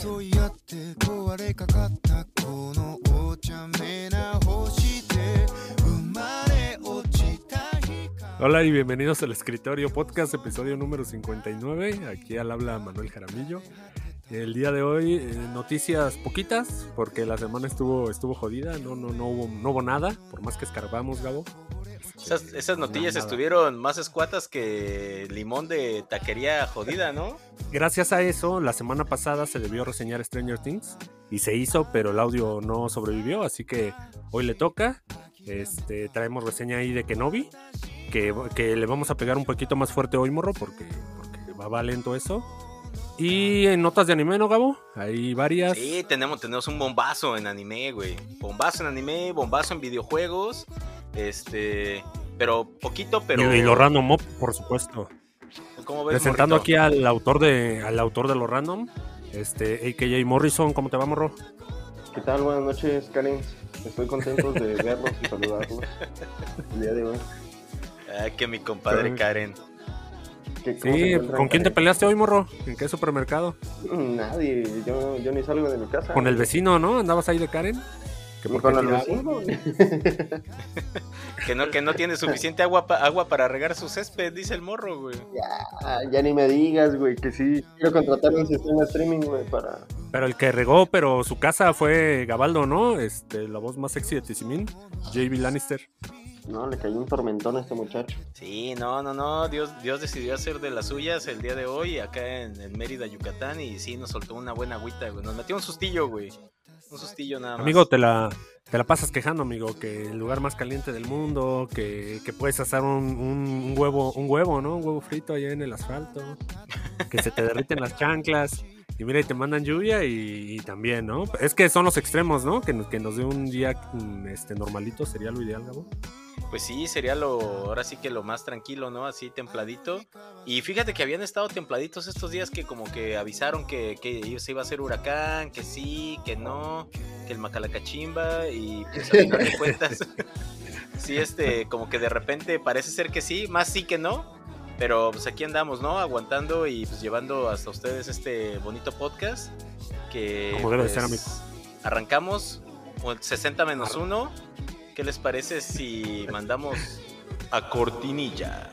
争い合って壊れかかったこのお茶目な星で生まれ落ちた光 Hola y bienvenidos al Escritorio Podcast, episodio número 59. Aquí al habla Manuel Jaramillo. El día de hoy, eh, noticias poquitas, porque la semana estuvo, estuvo jodida, no, no, no, hubo, no hubo nada, por más que escarbamos, Gabo. Esas, esas notillas estuvieron más escuatas que limón de taquería jodida, ¿no? Gracias a eso, la semana pasada se debió reseñar Stranger Things y se hizo, pero el audio no sobrevivió, así que hoy le toca. Este, traemos reseña ahí de Kenobi, que, que le vamos a pegar un poquito más fuerte hoy, morro, porque, porque va, va lento eso. Y en notas de anime, ¿no, Gabo? Hay varias. Sí, tenemos, tenemos un bombazo en anime, güey. Bombazo en anime, bombazo en videojuegos. Este. Pero poquito, pero. Y, y lo random up, por supuesto. ¿Cómo ves, Presentando morrito? aquí al autor de al autor de lo random, este AKJ Morrison, ¿cómo te va, morro? ¿Qué tal? Buenas noches, Karen. Estoy contento de verlos y saludarlos el día de hoy. Ay, que mi compadre. Karen. ¿Qué- Sí, encuentran, ¿con quién te peleaste hoy, morro? ¿En qué supermercado? Nadie, yo, yo ni salgo de mi casa. Con el vecino, ¿no? ¿Andabas ahí de Karen? ¿Que con el vecino. Que no, que no tiene suficiente agua, pa- agua para regar su césped, dice el morro, güey. ya, ya ni me digas, güey, que sí. Quiero contratar un sistema de streaming, güey, para... Pero el que regó, pero su casa fue Gabaldo, ¿no? Este, la voz más sexy de Tizimín, JB Lannister. No, le cayó un tormentón a este muchacho. Sí, no, no, no. Dios, Dios decidió hacer de las suyas el día de hoy acá en, en Mérida, Yucatán. Y sí, nos soltó una buena agüita, güey. Nos metió un sustillo, güey. Un sustillo nada más. Amigo, te la, te la pasas quejando, amigo, que el lugar más caliente del mundo, que, que puedes asar un, un- un huevo, un huevo, ¿no? Un huevo frito allá en el asfalto, que se te derriten las chanclas. Y mira, y te mandan lluvia y, y también, ¿no? Es que son los extremos, ¿no? Que, nos- que nos dé un día mm, este, normalito sería lo ideal, Gabo. Pues sí, sería lo, ahora sí que lo más tranquilo, ¿no? Así templadito. Y fíjate que habían estado templaditos estos días que como que avisaron que, que se iba a hacer huracán, que sí, que no, que el Macalacachimba y pues a final de cuentas, sí, este, como que de repente parece ser que sí, más sí que no. Pero pues aquí andamos, ¿no? Aguantando y pues llevando hasta ustedes este bonito podcast. Que Como debe de ser, pues, arrancamos con el 60 menos 1. ¿Qué les parece si mandamos a cortinilla?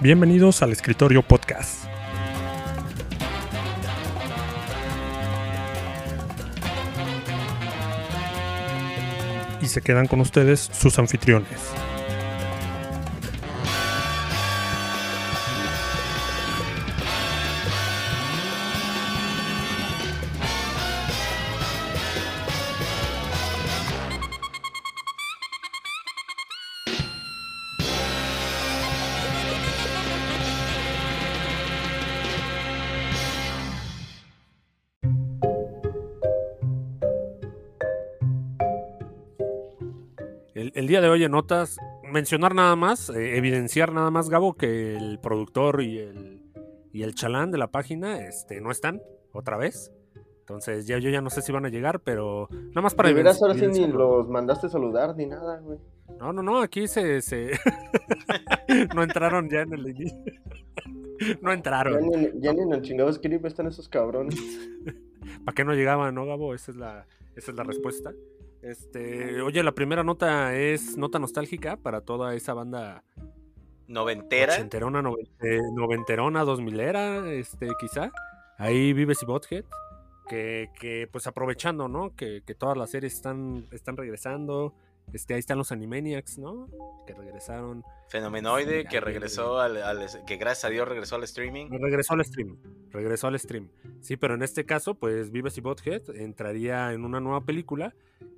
Bienvenidos al Escritorio Podcast. Y se quedan con ustedes sus anfitriones. De notas, mencionar nada más, eh, evidenciar nada más, Gabo, que el productor y el, y el chalán de la página este, no están otra vez. Entonces ya yo ya no sé si van a llegar, pero nada más para De veras, ahora sí ni los mandaste saludar ni nada, güey. No, no, no, aquí se... se... no entraron ya en el no Ya entraron. ni, ya ni en el chingado script están esos cabrones. ¿Para qué no llegaban, no, Gabo? Esa es la, esa es la respuesta. Este, oye, la primera nota es nota nostálgica para toda esa banda Noventera. ochenterona, noventerona, dos milera, este, quizá. Ahí Vives y Bothead. Que, que, pues aprovechando, ¿no? Que, que todas las series están, están regresando. Este, ahí están los Animaniacs, ¿no? Que regresaron. Fenomenoide que regresó al, al- que gracias a Dios regresó al streaming. Regresó al stream. Regresó al stream. Sí, pero en este caso, pues Vives y Bothead entraría en una nueva película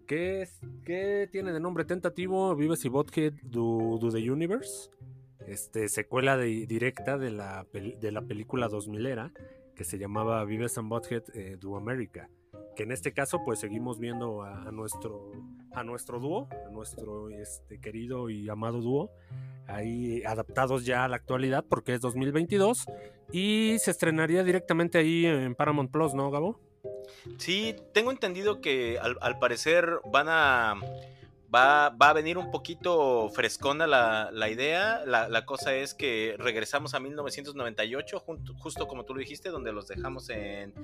que, es, que tiene de nombre tentativo Vives y Bothead Do, Do the Universe. Este, secuela de- directa de la, de la película 2000 era que se llamaba Vives and Bothead eh, Do America. Que en este caso, pues seguimos viendo a, nuestro, a nuestro dúo, a nuestro este, querido y amado dúo, ahí adaptados ya a la actualidad porque es 2022 Y se estrenaría directamente ahí en Paramount Plus, ¿no, Gabo? Sí, tengo entendido que al, al parecer van a. Va, va, a venir un poquito frescona la, la idea. La, la, cosa es que regresamos a 1998, justo, justo como tú lo dijiste, donde los dejamos en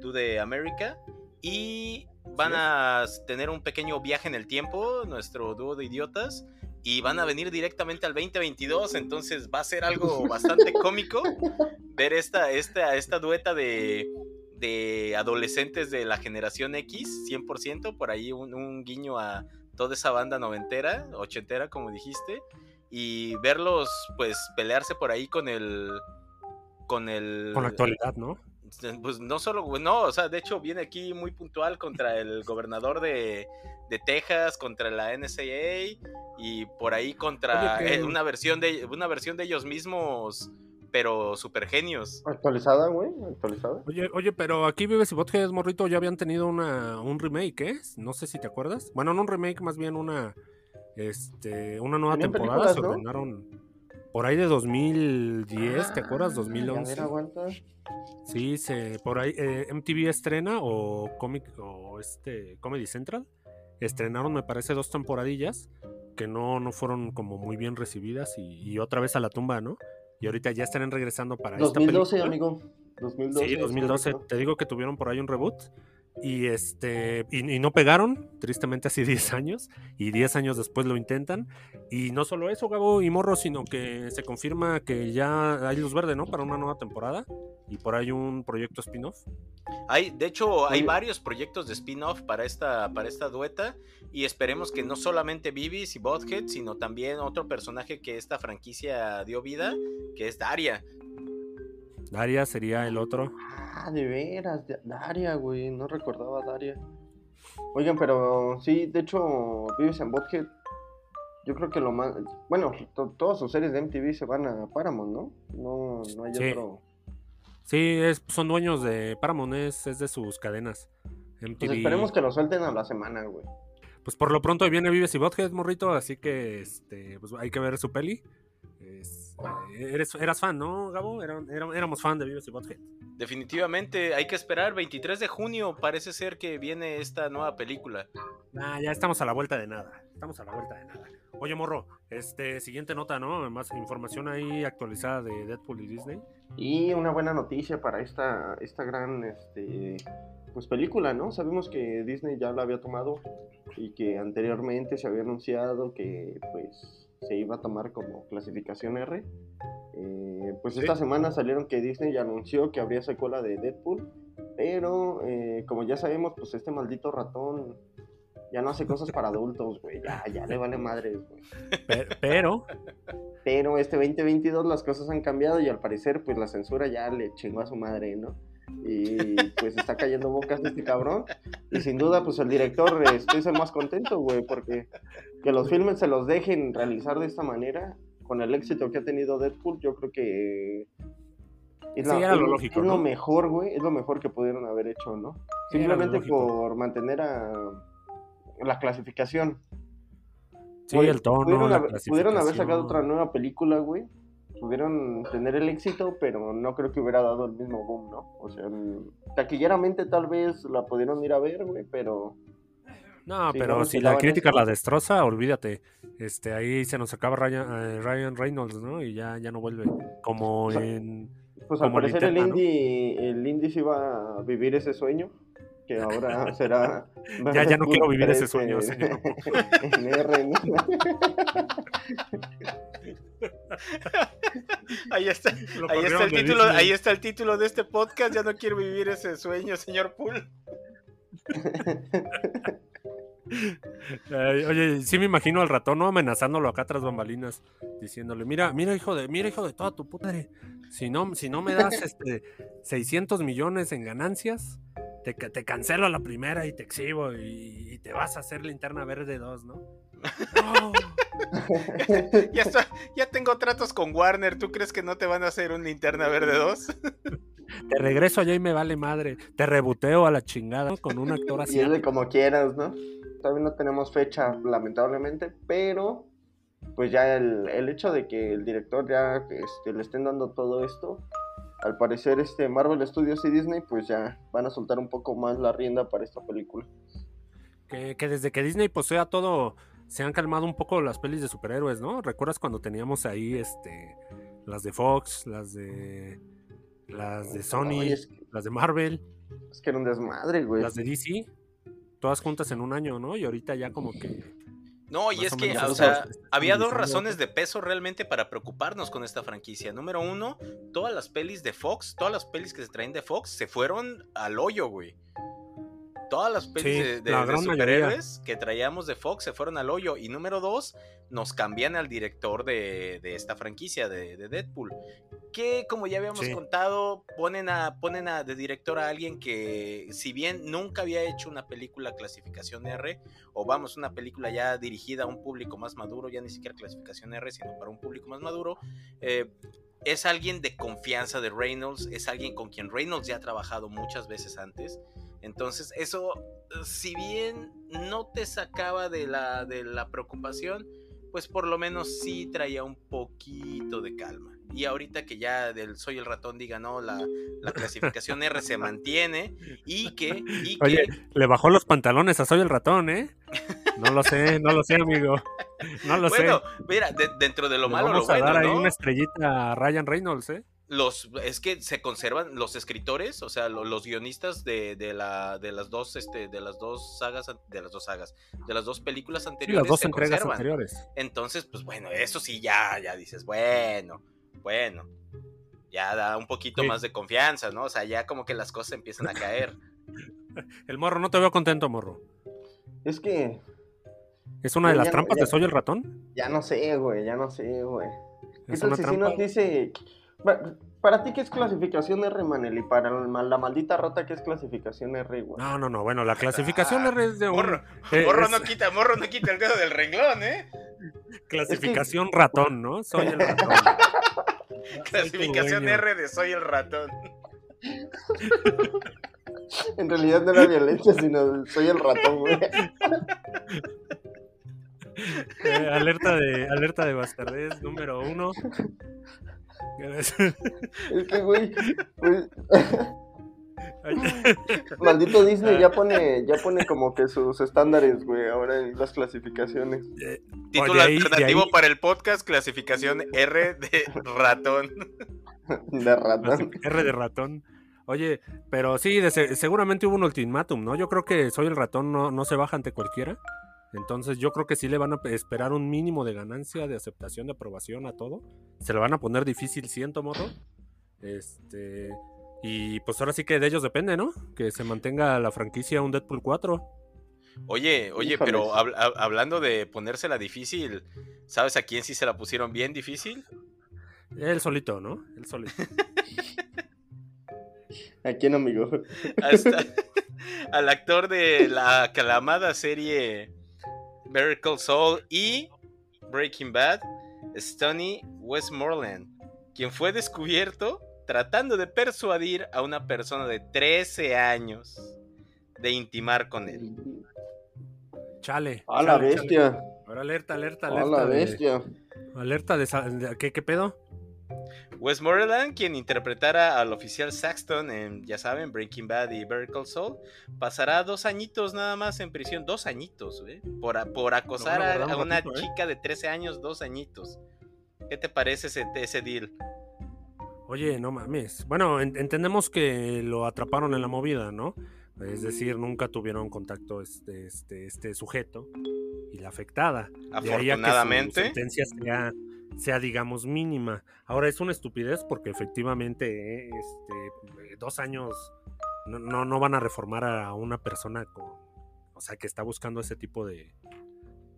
Do the America. Y van a tener un pequeño viaje en el tiempo, nuestro dúo de idiotas. Y van a venir directamente al 2022. Entonces va a ser algo bastante cómico ver esta, esta, esta dueta de, de adolescentes de la generación X, 100%, por ahí un, un, guiño a toda esa banda noventera, ochentera, como dijiste, y verlos, pues, pelearse por ahí con el... Con el... Con la actualidad, ¿no? Pues no solo, no, o sea, de hecho viene aquí muy puntual contra el gobernador de, de Texas, contra la NSA y por ahí contra Oye, que... una versión de una versión de ellos mismos pero super genios. Actualizada, güey, actualizada. Oye, oye, pero aquí Vives y Bothead, morrito, ya habían tenido una, un remake, ¿eh? No sé si te acuerdas. Bueno, no un remake, más bien una, este, una nueva temporada. Se ordenaron por ahí de 2010, ah, ¿te acuerdas? 2011. A ver. Sí, se, por ahí eh, MTV estrena o Comic o este Comedy Central estrenaron, me parece, dos temporadillas que no, no fueron como muy bien recibidas y, y otra vez a la tumba, ¿no? y ahorita ya estarán regresando para 2012, esta amigo. 2012, sí, 2012. Te digo que tuvieron por ahí un reboot. Y este y, y, no pegaron, tristemente así 10 años, y 10 años después lo intentan. Y no solo eso, Gabo y Morro, sino que se confirma que ya hay luz verde, ¿no? Para una nueva temporada. Y por ahí un proyecto spin-off. Hay, de hecho, hay varios proyectos de spin-off para esta, para esta dueta. Y esperemos que no solamente Bibis y Bothead, sino también otro personaje que esta franquicia dio vida, que es Daria. Daria sería el otro. Ah, de veras, Daria, güey, no recordaba Daria. Oigan, pero sí, de hecho, Vives en Bothead, yo creo que lo más. Bueno, to todas sus series de MTV se van a Paramount, ¿no? No, no hay sí. otro. Sí, es, son dueños de Paramount, es, es de sus cadenas. MTV. Pues esperemos que lo suelten a la semana, güey. Pues por lo pronto viene Vives y Bothead, morrito, así que este, pues hay que ver su peli. Eh, eres, eras fan, ¿no, Gabo? Era, era, éramos fan de Vives y Bothead. Definitivamente, hay que esperar. 23 de junio parece ser que viene esta nueva película. Ah, ya estamos a la vuelta de nada. Estamos a la vuelta de nada. Oye, morro, este, siguiente nota, ¿no? Más información ahí actualizada de Deadpool y Disney. Y una buena noticia para esta, esta gran este, pues película, ¿no? Sabemos que Disney ya la había tomado y que anteriormente se había anunciado que pues se iba a tomar como clasificación R. Eh, pues ¿Sí? esta semana salieron que Disney ya anunció que habría secuela de Deadpool, pero eh, como ya sabemos, pues este maldito ratón ya no hace cosas para adultos, güey, ya, ya le vale madres, güey. Pero, pero este 2022 las cosas han cambiado y al parecer pues la censura ya le chingó a su madre, ¿no? Y pues está cayendo bocas este cabrón. Y sin duda, pues el director estoy el más contento, güey, porque que los filmes se los dejen realizar de esta manera, con el éxito que ha tenido Deadpool, yo creo que es, la, sí, es, lo, lógico, es ¿no? lo mejor, güey, es lo mejor que pudieron haber hecho, ¿no? Simplemente por mantener a la clasificación. Sí, el tono, pudieron, la haber, pudieron haber sacado otra nueva película, güey, pudieron tener el éxito, pero no creo que hubiera dado el mismo boom, ¿no? O sea, taquilleramente tal vez la pudieron ir a ver, güey, pero... No, sí, pero si la crítica eso. la destroza, olvídate. Este, ahí se nos acaba Ryan, uh, Ryan Reynolds, ¿no? Y ya, ya no vuelve. Como o sea, en... Pues al parecer el indie, ¿no? el indie sí va a vivir ese sueño, que ahora será... ya, ya no quiero vivir ese sueño, señor. en R, ¿no? ahí está, ahí está el título, ahí está el título de este podcast. Ya no quiero vivir ese sueño, señor Pool. Oye, sí me imagino al ratón ¿no? amenazándolo acá tras bambalinas, diciéndole, mira, mira hijo de, mira hijo de toda tu puta, si no, si no me das este 600 millones en ganancias, te, te cancelo a la primera y te exhibo y, y, te vas a hacer linterna verde 2, ¿no? no. ya, está, ya tengo tratos con Warner, ¿tú crees que no te van a hacer un linterna verde 2? te regreso allá y me vale madre, te rebuteo a la chingada ¿no? con un actor así. Y es de como quieras, ¿no? Todavía no tenemos fecha, lamentablemente, pero pues ya el, el hecho de que el director ya este, le estén dando todo esto, al parecer este Marvel Studios y Disney pues ya van a soltar un poco más la rienda para esta película. Que, que desde que Disney posea todo, se han calmado un poco las pelis de superhéroes, ¿no? ¿Recuerdas cuando teníamos ahí este las de Fox, las de las de Sony, Ay, es, que, las de Marvel, es que era un desmadre, güey. las de DC? Todas juntas en un año, ¿no? Y ahorita ya como que No, y es que, o sea, había dos razones de peso realmente para preocuparnos con esta franquicia. Número uno, todas las pelis de Fox, todas las pelis que se traen de Fox se fueron al hoyo, güey. Todas las pelis Sí, de, de- la de superhéroes que traíamos de Fox se fueron al hoyo. Y número dos, nos cambian al director de, de esta franquicia, de, de Deadpool. Que, como ya habíamos Sí. contado, ponen a, ponen a de director a alguien que, si bien nunca había hecho una película clasificación R, o vamos, una película ya dirigida a un público más maduro, ya ni siquiera clasificación R, sino para un público más maduro, eh, es alguien de confianza de Reynolds, es alguien con quien Reynolds ya ha trabajado muchas veces antes. Entonces, eso, si bien no te sacaba de la, de la preocupación, pues por lo menos sí traía un poquito de calma. Y ahorita que ya del Soy el ratón diga, no, la, la clasificación R se mantiene y que, y que Oye, le bajó los pantalones a Soy el ratón, ¿eh? No lo sé, no lo sé, amigo. No lo bueno, sé. mira, de- dentro de lo Le malo, lo vamos a bueno, dar ahí ¿no? una estrellita a Ryan Reynolds, ¿eh? Los es que se conservan los escritores, o sea, lo- los guionistas de, de la de las dos este de las dos sagas de las dos sagas, de las dos películas Sí, anteriores las dos se entregas conservan. anteriores. Entonces, pues bueno, eso sí ya ya dices, bueno, bueno. Ya da un poquito Sí. más de confianza, ¿no? O sea, ya como que las cosas empiezan a caer. El morro, no te veo contento, morro. Es que ¿Es una de Ya, las ya, trampas ya. de Soy el ratón? ya no sé, güey, ya no sé, güey. ¿Qué ¿Es tal una si sí trampa? nos dice... Pa- Para ti, ¿qué es clasificación R, Manel? Y para la la maldita rata, ¿qué es clasificación R, güey? No, no, no. Bueno, la clasificación R es de un... Morro, eh, morro es no quita, morro no quita el dedo del renglón, ¿eh? clasificación ratón, ¿no? Soy el ratón. Clasificación. R de soy el ratón. En realidad no era violencia, sino soy el ratón, güey. Eh, alerta de alerta de bastardez número uno. Es que, güey, pues, maldito Disney ya pone, ya pone como que sus estándares, güey, ahora en las clasificaciones. Título de ahí- de alternativo ahí- para el podcast, clasificación R de ratón. De ratón. R de ratón. Oye, pero sí, de seguramente hubo un ultimátum, ¿no? Yo creo que Soy el ratón no, no se baja ante cualquiera. Entonces yo creo que sí le van a pe- esperar un mínimo de ganancia, de aceptación, de aprobación a todo. Se lo van a poner difícil, siento, morro. Este... Y pues ahora sí que de ellos depende, ¿no? Que se mantenga la franquicia un Deadpool 4. Oye, oye, Híjoles. pero hab- hab- hablando de ponérsela difícil, ¿sabes a quién sí se la pusieron bien difícil? Él solito, ¿no? Él solito. ¿A quién, amigo? Hasta al actor de la aclamada serie Better Call Saul y Breaking Bad, Stoney Westmoreland, quien fue descubierto tratando de persuadir a una persona de 13 años de intimar con él. Chale. A la chale, chale. bestia. Ahora alerta, alerta, A alerta. la de- bestia. alerta de, de- ¿qué, ¿Qué pedo? Westmoreland, quien interpretara al oficial Saxton en, ya saben, Breaking Bad y Better Call Saul, pasará dos añitos nada más en prisión, dos añitos, ¿eh? por, por acosar a una ratito, ¿eh? chica de 13 años, dos añitos. ¿Qué te parece ese, ese deal? Oye, no mames. Bueno, en- entendemos que lo atraparon en la movida, ¿no? Es decir, nunca tuvieron contacto este, este, este sujeto y la afectada. De ahí a que su Afortunadamente, sentencia sea, sea, digamos, mínima. Ahora es una estupidez porque efectivamente eh, este, dos años no, no, no van a reformar a una persona con, o sea, que está buscando ese tipo de,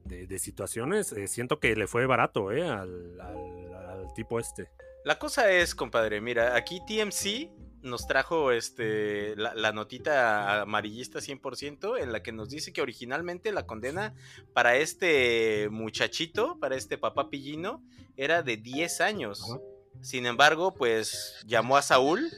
de, situaciones. Eh, siento que le fue barato, ¿eh? Al tipo este. la cosa es, compadre, mira, aquí TMC nos trajo este la, la notita amarillista 100% en la que nos dice que originalmente la condena para este muchachito, para este papá pillino, era de 10 años. Sin embargo, pues llamó a Saúl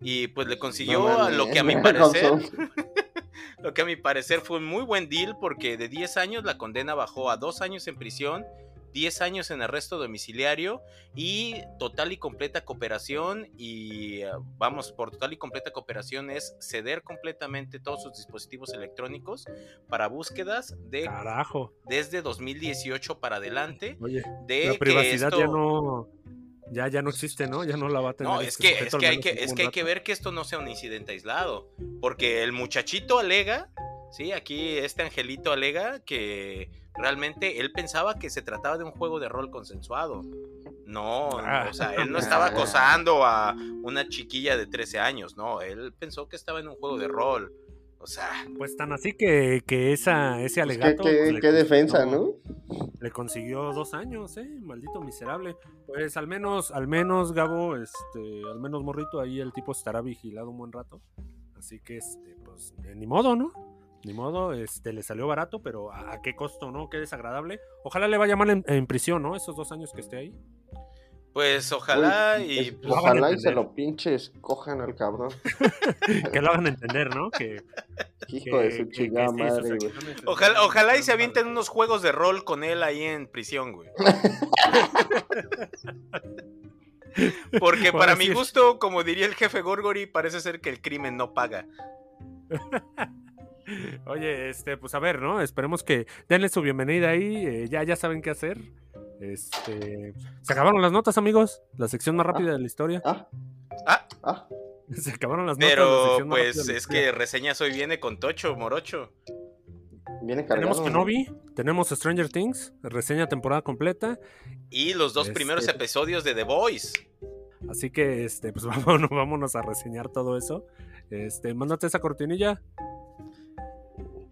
y pues le consiguió No lo que a mi parecer, lo que a mi parecer fue un muy buen deal porque de 10 años la condena bajó a 2 años en prisión 10 años en arresto domiciliario y total y completa cooperación y eh, vamos, por total y completa cooperación es ceder completamente todos sus dispositivos electrónicos para búsquedas de Carajo. desde 2018 para adelante Oye, de la que privacidad esto- ya no. Ya, ya no existe, ¿no? Ya no la va a tener. No, es este que, es que, hay que, es que hay que ver que esto no sea un incidente aislado. Porque el muchachito alega, sí, aquí este angelito alega que realmente él pensaba que se trataba de un juego de rol consensuado. No, no, Ah. o sea, él no estaba acosando a una chiquilla de 13 años, no, él pensó que estaba en un juego de rol. O sea, Pues tan así que, que esa, ese Pues, ¿Qué, alegato. qué- pues, le qué defensa, consiguió- ¿no? Le consiguió dos años, eh, maldito miserable. Pues al menos, al menos, Gabo, este, al menos morrito, ahí el tipo estará vigilado un buen rato. Así que, este, pues, ni modo, ¿no? Ni modo, este, le salió barato, pero ¿a, a qué costo, no? Qué desagradable. Ojalá le vaya mal en, en prisión, ¿no? Esos dos años que esté ahí. pues ojalá Uy, y es- lo hagan Ojalá y se lo pinches cojan al cabrón. Que lo hagan entender, ¿no? Que, Hijo de su chingada que sí, sus madre, güey. ojalá, ojalá y se avienten unos juegos de rol con él ahí en prisión, güey. Porque Por para mi gusto, como diría el jefe Gorgory, parece ser que el crimen no paga. Oye, este, pues a ver, ¿no? Esperemos que denle su bienvenida ahí. eh, ya, ya saben qué hacer. Este, se acabaron las notas, amigos. La sección más rápida de la historia. Ah, Ah, ah, Se acabaron las notas. pero pues es que reseñas hoy viene con Tocho, Morocho. viene cargado. tenemos ¿no? Kenobi, tenemos Stranger Things, reseña temporada completa. Y los dos Este- primeros episodios de The Voice. Así que, este, pues vámonos, vámonos a reseñar todo eso. Este, mándate esa cortinilla.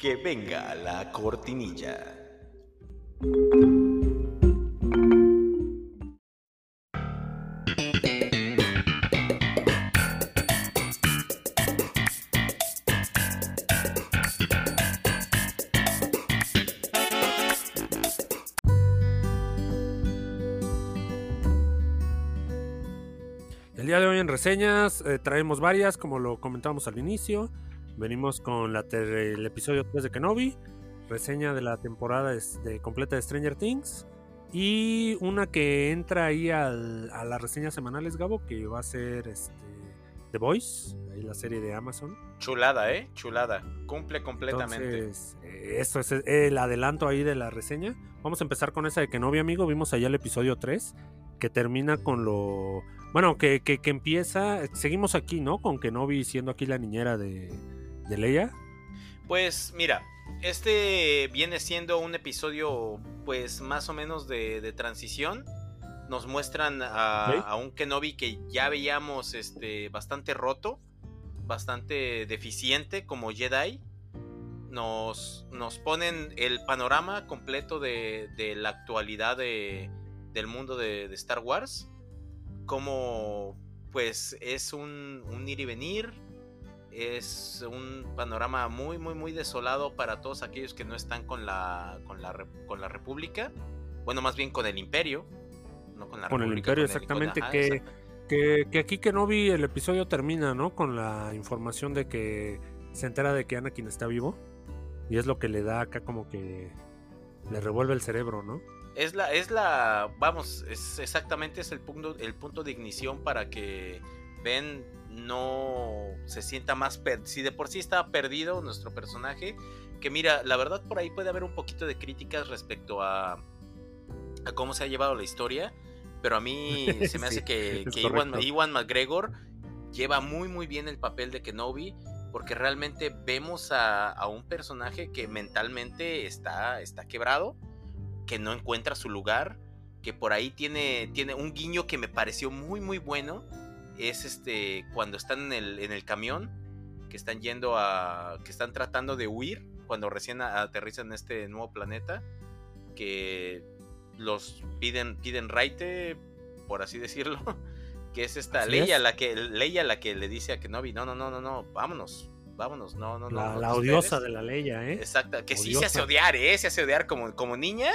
Que venga la cortinilla. El día de hoy en reseñas eh, traemos varias, como lo comentamos al inicio. Venimos con la el episodio 3 de Kenobi, reseña de la temporada de, completa de Stranger Things y una que entra ahí al- a las reseñas semanales, Gabo, que va a ser este, The Voice, ahí la serie de Amazon. Chulada, ¿eh? Chulada. Cumple completamente. Entonces, eh, esto es el adelanto ahí de la reseña. Vamos a empezar con esa de Kenobi, amigo. Vimos allá el episodio 3, que termina con lo... Bueno, que, que, que empieza... Seguimos aquí, ¿no? Con Kenobi siendo aquí la niñera de, de Leia. Pues mira, este viene siendo un episodio pues más o menos de, de transición. Nos muestran a, Ok. a un Kenobi que ya veíamos este, bastante roto, bastante deficiente como Jedi. Nos, nos ponen el panorama completo de, de la actualidad de- del mundo de, de Star Wars. Como pues es un, un ir y venir, es un panorama muy, muy, muy desolado para todos aquellos que no están con la, con la, con la República. Bueno, más bien con el Imperio. No con la Con el República, Imperio, con el- exactamente, ajá, que- exacto. Que, que aquí Kenobi, el episodio termina, ¿no? Con la información de que se entera de que Anakin está vivo. Y es lo que le da acá como que le revuelve el cerebro, ¿no? Es la, es la, vamos, es exactamente es el punto, el punto de ignición para que Ben no se sienta más per si de por sí estaba perdido nuestro personaje, que mira, la verdad por ahí puede haber un poquito de críticas respecto a, a cómo se ha llevado la historia, pero a mí se me Sí, hace que, Iwan. Iwan McGregor lleva muy muy bien el papel de Kenobi porque realmente vemos a, a un personaje que mentalmente está, está quebrado, que no encuentra su lugar, que por ahí tiene, tiene un guiño que me pareció muy muy bueno, es este cuando están en el, en el camión, que están yendo a, que están tratando de huir cuando recién aterrizan en este nuevo planeta, que los piden, piden raite, por así decirlo, que es esta Así Leia es. la que Leia la que le dice a Kenobi, no, no, no, no, no, vámonos, vámonos, no, no, no. La, no la odiosa esperes". de la Leia, ¿eh? Exacto, que sí se hace odiar, ¿eh? Se hace odiar como, como niña.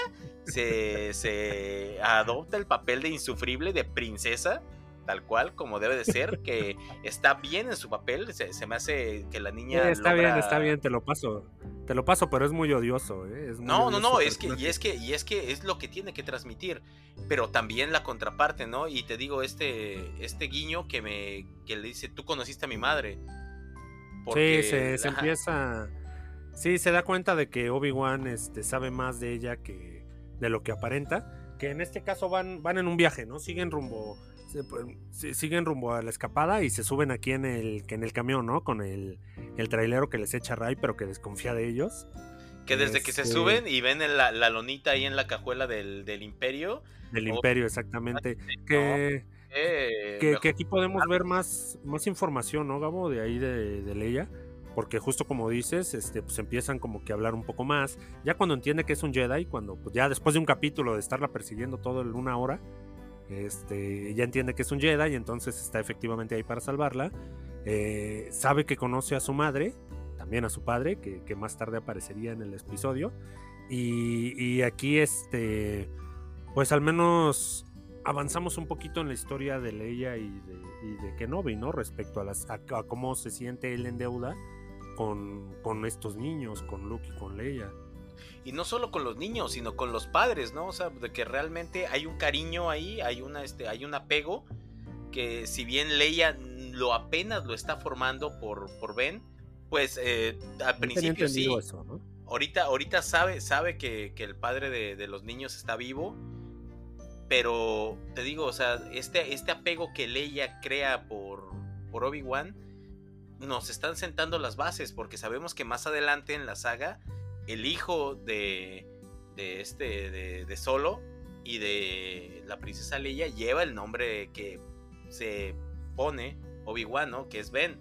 Se, se adopta el papel de insufrible, de princesa. Tal cual, como debe de ser, que está bien en su papel, se, se me hace que la niña... Sí, está bien, está bien, te lo paso. Te lo paso, pero es muy odioso, ¿eh? Es muy No, no, odioso no, es que, y es que, y es que es lo que tiene que transmitir, pero también la contraparte, ¿no? Y te digo, este, este guiño que me, que le dice, tú conociste a mi madre. Porque, sí, se, se empieza. Sí, se da cuenta de que Obi-Wan este, sabe más de ella que de lo que aparenta. Que en este caso van, van en un viaje, ¿no? Siguen rumbo. Se- pues, siguen rumbo a la escapada y se suben aquí en el, en el camión, ¿no? Con el, el trailero que les echa Ray, pero que desconfía de ellos. Que desde que se Este- suben y ven en la, la lonita ahí en la cajuela del, del imperio, Del Oh, Imperio, exactamente. Que, eh, que, que aquí podemos ver más, más información, ¿no, Gabo? De ahí de, de Leia. Porque justo como dices, este, pues empiezan como que a hablar un poco más. Ya cuando entiende que es un Jedi, cuando pues ya después de un capítulo de estarla persiguiendo todo en una hora, este, ya entiende que es un Jedi y entonces está efectivamente ahí para salvarla. Eh, sabe que conoce a su madre, también a su padre, que, más tarde aparecería en el episodio. Y, aquí, este, pues al menos avanzamos un poquito en la historia de Leia y de, y de Kenobi, ¿no? Respecto a, las, cómo se siente él en deuda con, con estos niños, con Luke y con Leia. Y no solo con los niños, sino con los padres, ¿no? O sea, de que realmente hay un cariño ahí, hay una, este, hay un apego que si bien Leia lo apenas lo está formando por, por Ben, pues eh, al principio sí. entendido eso, ¿no? Ahorita, ahorita sabe, sabe que, que el padre de, de los niños está vivo. Pero te digo, o sea, este, este apego que Leia crea por, por Obi-Wan nos están sentando las bases. Porque sabemos que más adelante en la saga, el hijo de, de este, de, de Solo y de la princesa Leia lleva el nombre que se pone Obi-Wan, ¿no? Que es Ben.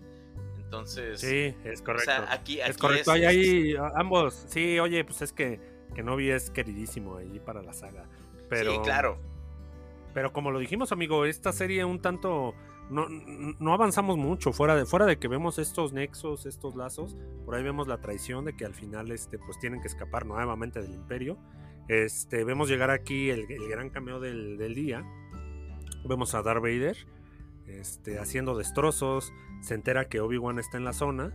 Entonces, Sí, es o correcto. sea, aquí, aquí es correcto. es- Hay ahí a- ambos. Sí, oye, pues es que Kenobi es queridísimo ahí para la saga. Pero, Sí, claro. Pero como lo dijimos, amigo, esta serie un tanto. No, avanzamos mucho, fuera de, fuera de que vemos estos nexos, estos lazos, por ahí vemos la traición de que al final este, pues tienen que escapar nuevamente del imperio. Este, vemos llegar aquí el, gran cameo del, del día. Vemos a Darth Vader este, haciendo destrozos. Se entera que Obi-Wan está en la zona.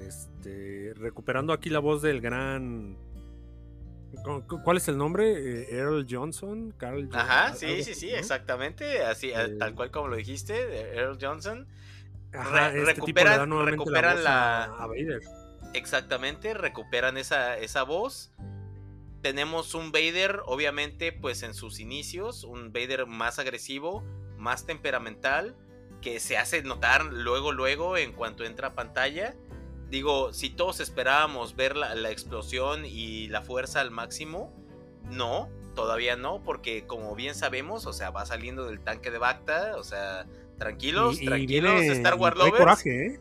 Este, recuperando aquí la voz del gran. ¿Cu- cu- ¿Cuál es el nombre? Eh, Earl Johnson. Carl Ajá, algo sí, sí, sí, ¿no? exactamente, así, eh, Eh, tal cual como lo dijiste, Earl Johnson. Ajá, Re- este recuperan- la- a, a Vader. Exactamente, recuperan esa, esa voz. Tenemos un Vader, obviamente, pues en sus inicios, un Vader más agresivo, más temperamental, que se hace notar luego, luego, en cuanto entra a pantalla. Digo, si todos esperábamos ver la, la explosión y la fuerza al máximo, no, todavía no, porque como bien sabemos, o sea, va saliendo del tanque de Bacta, o sea, tranquilos, Y- y tranquilos, viene- Star Wars lovers. coraje, ¿eh?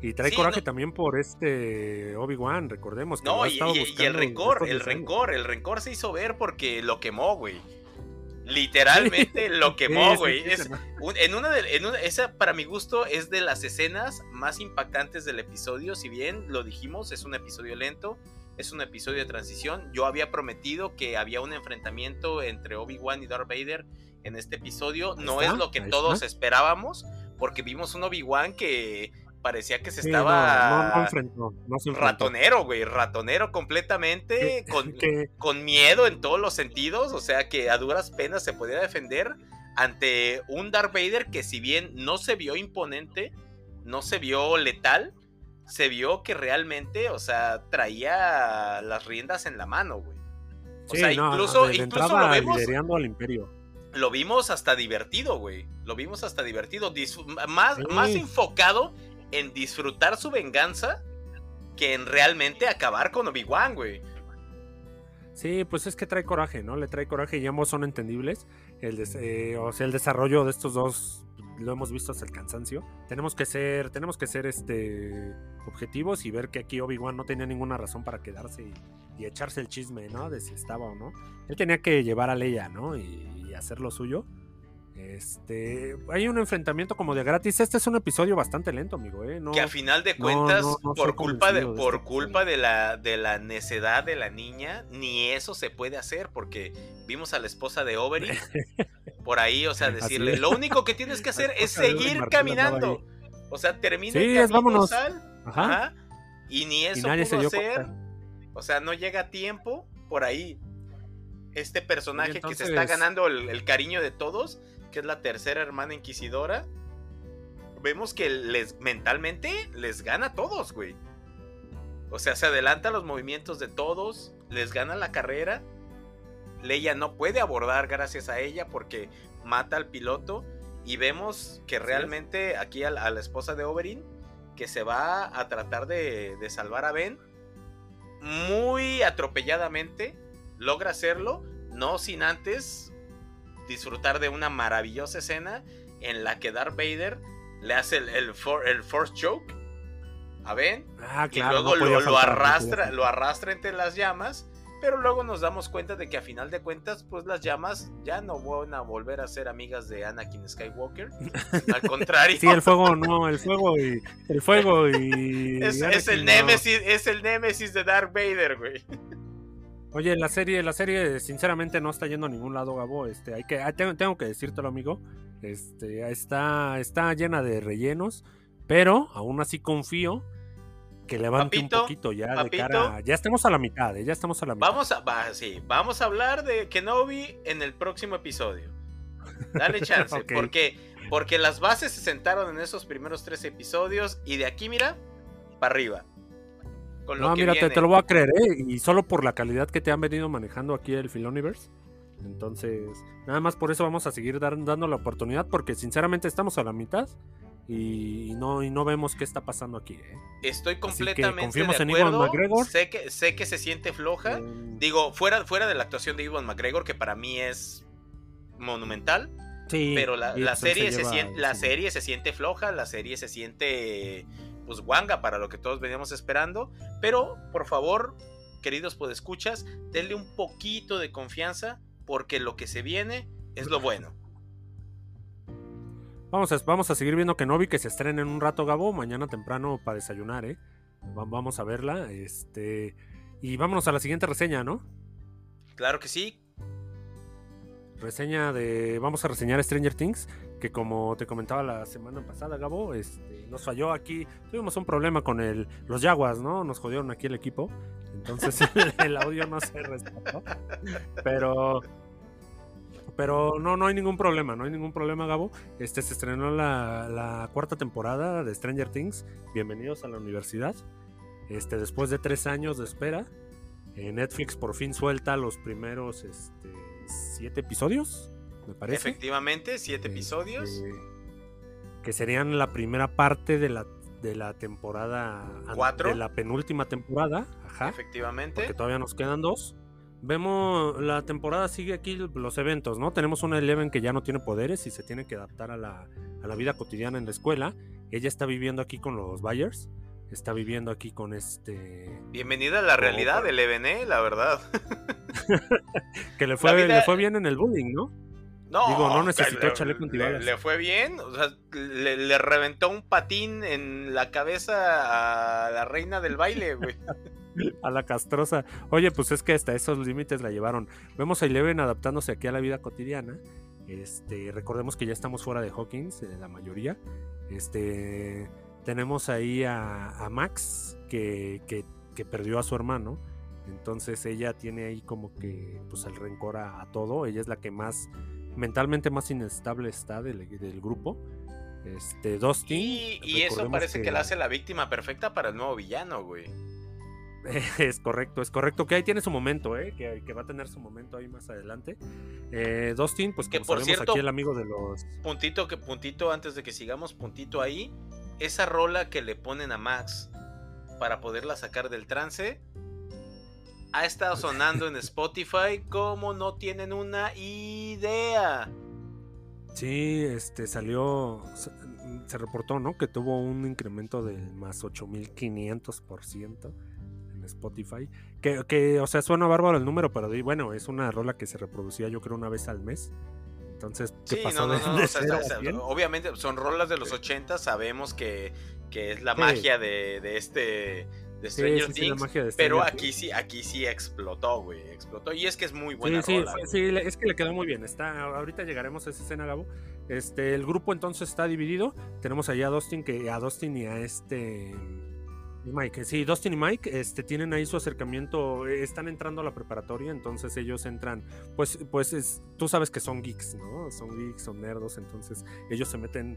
Y trae Sí, coraje no. también por este Obi-Wan, recordemos que No, y, el rencor, el 10 años. rencor, el rencor se hizo ver porque lo quemó, güey. Literalmente lo quemó, güey. Es un- en una de, en una- esa para mi gusto es de las escenas más impactantes del episodio. Si bien lo dijimos, es un episodio lento, es un episodio de transición. Yo había prometido que había un enfrentamiento entre Obi-Wan y Darth Vader en este episodio. No está, es lo que todos está. esperábamos, porque vimos un Obi-Wan que parecía que se Sí, estaba no, no, no enfrentó, no se enfrentó. ratonero, güey, ratonero completamente, con, con miedo en todos los sentidos, o sea que a duras penas se podía defender ante un Darth Vader que si bien no se vio imponente, no se vio letal, se vio que realmente, o sea, traía las riendas en la mano, güey. O sí, sea, no, incluso, incluso lo vemos, liderando al imperio. lo vimos hasta divertido, güey. Lo vimos hasta divertido, disf- más, Sí. más enfocado en disfrutar su venganza que en realmente acabar con Obi-Wan, güey. Sí, pues es que trae coraje, ¿no? Le trae coraje y ambos son entendibles. El eh, o sea, el desarrollo de estos dos lo hemos visto hasta el cansancio. Tenemos que ser, tenemos que ser este objetivos y ver que aquí Obi-Wan no tenía ninguna razón para quedarse y, y echarse el chisme, ¿no? De si estaba o no. Él tenía que llevar a Leia, ¿no? Y, y hacer lo suyo. Este, hay un enfrentamiento como de gratis. Este es un episodio bastante lento, amigo, ¿eh? No, que a final de cuentas, no, no por culpa de, por este culpa de la, de la necedad de la niña, ni eso se puede hacer, porque vimos a la esposa de Oberyn por ahí, o sea, decirle, lo único que tienes que hacer es seguir caminando. O sea, termina Sí, el es, camino, vámonos. sal, Ajá. ajá, y ni eso nadie se pudo hacer. cuenta. O sea, no llega a tiempo por ahí. Este personaje que se está ganando el, el cariño de todos, que es la tercera hermana inquisidora, vemos que les mentalmente les gana a todos, güey. O sea, se adelanta los movimientos de todos, les gana la carrera. Leia no puede abordar gracias a ella porque mata al piloto. Y vemos que realmente aquí a la, a la esposa de Oberyn, que se va a tratar de, de salvar a Ben, muy atropelladamente logra hacerlo, no sin antes disfrutar de una maravillosa escena en la que Darth Vader le hace el, el, for- el Force Choke a Ben Ah, y luego no lo, arrastra, lo arrastra entre las llamas, pero luego nos damos cuenta de que a final de cuentas, pues las llamas ya no van a volver a ser amigas de Anakin Skywalker. Al contrario, Sí, el fuego, no, el fuego y. El fuego y. es, Anakin, es el no. némesis, es el némesis de Darth Vader, güey. Oye, la serie, la serie, sinceramente, no está yendo a ningún lado, Gabo. Este, hay que, ah, tengo, tengo que decírtelo, amigo. Este, está, está llena de rellenos, pero aún así confío que levante Papito, un poquito ya de cara. Ya estamos a la mitad, eh, ya estamos a la mitad. Vamos a, va, sí, vamos a hablar de Kenobi en el próximo episodio. Dale chance, porque, porque las bases se sentaron en esos primeros tres episodios y de aquí, mira, para arriba. Con No, mira, te, viene. te lo voy a creer, ¿eh? Y solo por la calidad que te han venido manejando aquí el Filoniverse. Entonces, nada más por eso vamos a seguir dar- dando la oportunidad, porque sinceramente estamos a la mitad y, no, y no vemos qué está pasando aquí, ¿eh? Estoy completamente de en acuerdo. McGregor. Sé que, sé que se siente floja. Eh, Digo, fuera, fuera de la actuación de Iwan McGregor, que para mí es monumental. sí, pero la, la serie se, lleva- siente, la serie se siente floja, la serie se siente pues guanga para lo que todos veníamos esperando. Pero, por favor, queridos podescuchas, denle un poquito de confianza, porque lo que se viene es lo bueno. Vamos a, vamos a seguir viendo Kenobi que se estrena en un rato, Gabo, mañana temprano para desayunar, ¿eh? Va- Vamos a verla, este... Y vámonos a la siguiente reseña, ¿no? Claro que sí. reseña de. Vamos a reseñar Stranger Things. Que como te comentaba la semana pasada, Gabo, este, nos falló aquí. Tuvimos un problema con el, los Jaguars, ¿no? Nos jodieron aquí el equipo. Entonces el audio no se respetó. Pero. Pero no, no hay ningún problema, no hay ningún problema, Gabo. Este se estrenó la, la cuarta temporada de Stranger Things. Bienvenidos a la universidad. Este, después de tres años de espera, eh, Netflix por fin suelta los primeros este, siete episodios, me parece. Efectivamente, siete episodios. Este, que serían la primera parte de la, de la temporada. ¿Cuatro? De la penúltima temporada. Ajá. Efectivamente. Porque todavía nos quedan dos. Vemos, la temporada sigue aquí los eventos, ¿no? Tenemos una Eleven que ya no tiene poderes y se tiene que adaptar a la, a la vida cotidiana en la escuela. Ella está viviendo aquí con los Byers. Está viviendo aquí con este. Bienvenida a la realidad del EBN, la verdad. Que le fue, vida- le fue bien en el bullying, ¿no? No, Digo, no necesitó le- chaleco le, fue bien, o sea, le, le reventó un patín en la cabeza a la reina del baile, güey. A la castrosa. Oye, pues es que hasta esos límites la llevaron. Vemos a Eleven adaptándose aquí a la vida cotidiana. Este, recordemos que ya estamos fuera de Hawkins, eh, la mayoría. Este, tenemos ahí a, a Max, que, que- que perdió a su hermano. Entonces ella tiene ahí como que pues el rencor a, a todo. Ella es la que más mentalmente más inestable está del, del grupo. Este, Dustin. Y, y eso parece que... la hace la víctima perfecta para el nuevo villano, güey. Es correcto, es correcto. Que ahí tiene su momento, ¿eh? Que, que va a tener su momento ahí más adelante. Eh, Dustin, pues Que por sabemos cierto- aquí el amigo de los... Puntito que puntito antes de que sigamos, puntito ahí. Esa rola que le ponen a Max para poderla sacar del trance ha estado sonando en Spotify como no tienen una idea. Sí, este salió, se, reportó, ¿no? Que tuvo un incremento del más 8500% en Spotify. Que, que, o sea, suena bárbaro el número, pero bueno, es una rola que se reproducía yo creo una vez al mes. Entonces, ¿qué Sí, pasó no, no, no, de o sea, cero o a sea, 100? obviamente son rolas de los 80, sabemos que, que es la Sí. magia de, de este de Stranger sí, sí, la Things. magia de pero Stranger aquí sí, aquí sí explotó, güey. Explotó. Y es que es muy buena sí, rola, sí, sí, es que le quedó muy bien. Está, ahorita llegaremos a esa escena, Gabo. Este, el grupo entonces está dividido. Tenemos allá a Dustin, que a Dustin y a este Mike. Sí, Dustin y Mike este, tienen ahí su acercamiento. eh, Están entrando a la preparatoria, entonces ellos entran. Pues, pues es- tú sabes que son geeks, ¿no? Son geeks, son nerdos, entonces ellos se meten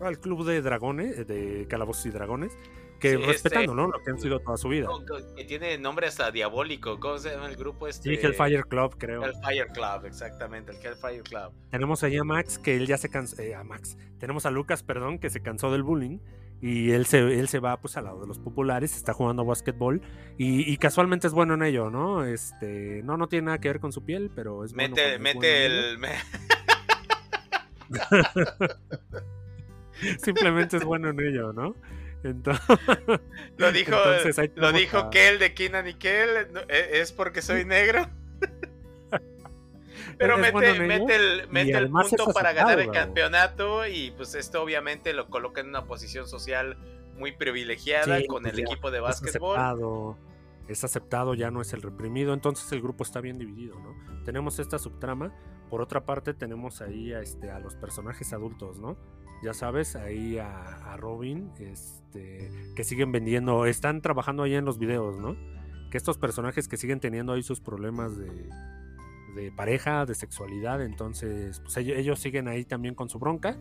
al club de dragones, de calabozos y dragones, que Sí, respetando, este- ¿no? Lo que han sido toda su vida. Que tiene nombre hasta diabólico. ¿Cómo se llama el grupo este? Sí, Hellfire Club, creo. Hellfire Club, exactamente. El Hellfire Club. Tenemos ahí a Max, que él ya se cansó. a Max. Tenemos a Lucas, perdón, que se cansó del bullying. Y él se, él se va pues al lado de los populares, está jugando básquetbol. Y, y casualmente es bueno en ello, ¿no? Este. No, no tiene nada que ver con su piel, pero es bueno. Mete, es mete bueno el. me- Simplemente es bueno en ello, ¿no? Entonces, Lo dijo, Entonces, lo dijo a- Kel de Keenan y Kel. ¿e- ¿Es porque soy negro? Pero Es mete, bueno mete el, mete el es punto para ganar el campeonato y pues esto obviamente lo coloca en una posición social muy privilegiada Sí, con pues el ya, equipo de es básquetbol. aceptado, es aceptado, ya no es el reprimido, entonces el grupo está bien dividido, ¿no? Tenemos esta subtrama, por otra parte tenemos ahí a, este, a los personajes adultos, ¿no? Ya sabes, ahí a, a Robin, este, que siguen vendiendo, están trabajando ahí en los videos, ¿no? Que estos personajes que siguen teniendo ahí sus problemas de, de pareja, de sexualidad, entonces pues ellos, ellos siguen ahí también con su bronca.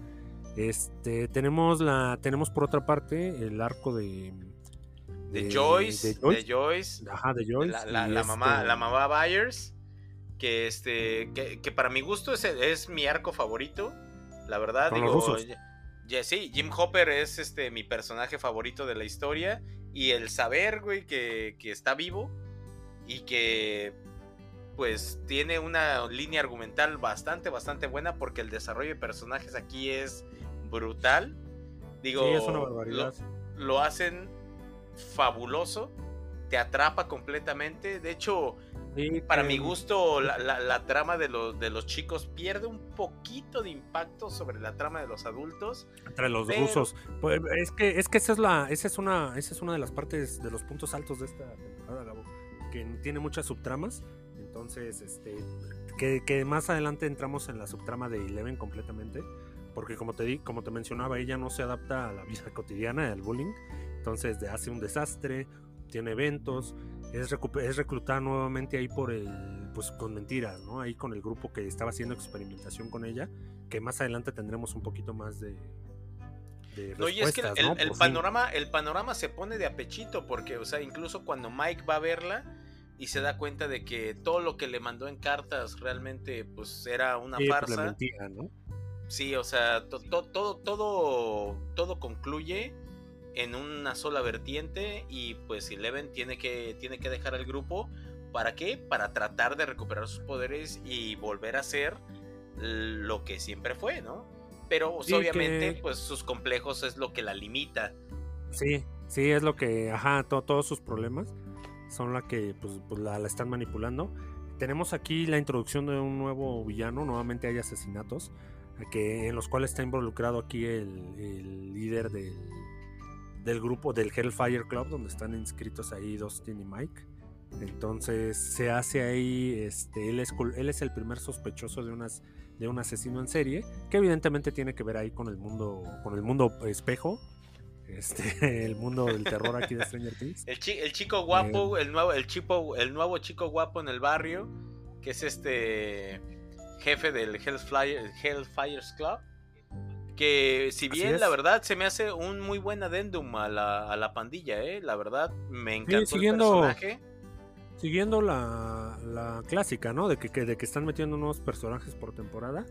Este, tenemos la, tenemos por otra parte el arco de, De Joyce, de Joyce, de Joyce, ajá, de Joyce, la, la- y la este- mamá, la mamá Byers, que este, que, que para mi gusto es, es mi arco favorito, la verdad, Con digo, ya- ya sí, Jim Hopper es este mi personaje favorito de la historia y el saber, güey, que, que está vivo y que pues tiene una línea argumental bastante, bastante buena porque el desarrollo de personajes aquí es brutal. Digo, Sí, es una lo- barbaridad. lo hacen fabuloso, te atrapa completamente. De hecho, Sí, para que- mi gusto, la, la- la trama de los, de los chicos pierde un poquito de impacto sobre la trama de los adultos. entre los pero- rusos. Pues, es que es que esa es la esa es una esa es una de las partes de los puntos altos de esta temporada, Gabo, que tiene muchas subtramas. Entonces, este que, que más adelante entramos en la subtrama de Eleven completamente, porque como te di, como te mencionaba, ella no se adapta a la vida cotidiana, al bullying. Entonces, de- hace un desastre, tiene eventos, es, es reclutada nuevamente ahí por el pues con mentiras, ¿no? Ahí con el grupo que estaba haciendo experimentación con ella, que más adelante tendremos un poquito más de No, y es que el, panorama, el panorama se pone de apechito, porque, o sea, incluso cuando Mike va a verla y se da cuenta de que todo lo que le mandó en cartas realmente, pues, era una Sí, pues, farsa. mentía, ¿no? Sí, o sea, to- to- todo, todo, todo concluye en una sola vertiente y pues Eleven tiene que, tiene que dejar el grupo. ¿Para qué? Para tratar de recuperar sus poderes y volver a ser lo que siempre fue, ¿no? Pero pues, Sí, obviamente, que- pues sus complejos es lo que la limita. Sí, sí, es lo que, ajá, to- todos sus problemas son la que pues, pues, la, la están manipulando. Tenemos aquí la introducción de un nuevo villano, nuevamente hay asesinatos, que, en los cuales está involucrado aquí el, el líder del, del grupo del Hellfire Club, donde están inscritos ahí Dustin y Mike. Entonces se hace ahí, este, él, es, él es el primer sospechoso de, unas, de un asesino en serie, que evidentemente tiene que ver ahí con el mundo, con el mundo espejo, este, el mundo del terror aquí de Stranger Things. El, chi- el chico guapo, el nuevo, el chico, el nuevo chico guapo en el barrio, que es este jefe del Hellfire, Hellfires Club. Que si bien la verdad se me hace un muy buen adendum a la, a la pandilla, ¿eh? La verdad me encantó siguiendo- el personaje. Siguiendo la, la clásica, ¿no? De que, que- de que están metiendo nuevos personajes por temporada.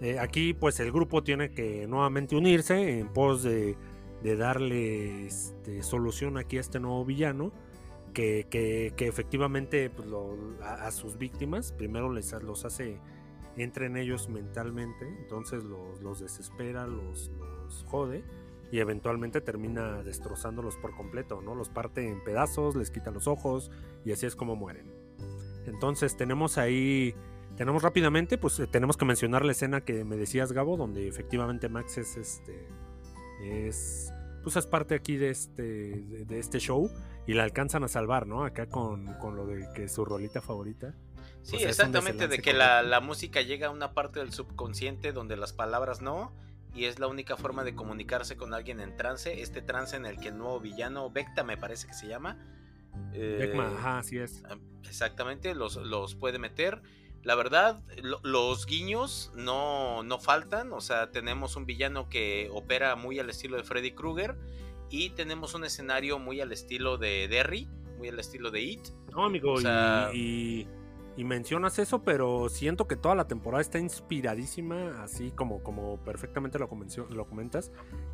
Eh, aquí, pues, el grupo tiene que nuevamente unirse en pos de, de darle este, solución aquí a este nuevo villano. Que, que- que efectivamente pues, lo- a, a sus víctimas primero les los hace entren ellos mentalmente, entonces los, desespera, los, los jode y eventualmente termina destrozándolos por completo, ¿no? Los parte en pedazos, les quita los ojos y así es como mueren. Entonces tenemos ahí, tenemos rápidamente, pues eh, tenemos que mencionar la escena que me decías Gabo, donde efectivamente Max es este, es pues es parte aquí de este, de este show y la alcanzan a salvar, ¿no? Acá con, con lo de que es su rolita favorita. Sí, O sea, exactamente, de que la, la música llega a una parte del subconsciente donde las palabras no, y es la única forma de comunicarse con alguien en trance, este trance en el que el nuevo villano, Vecta me parece que se llama, eh, Beckman, ajá, así es. exactamente, los, los puede meter. La verdad, lo- los guiños no, no faltan, o sea, tenemos un villano que opera muy al estilo de Freddy Krueger y tenemos un escenario muy al estilo de Derry, muy al estilo de It. No, amigo, O y- sea- y, y mencionas eso, pero siento que toda la temporada está inspiradísima, así como, como perfectamente lo, lo comentas,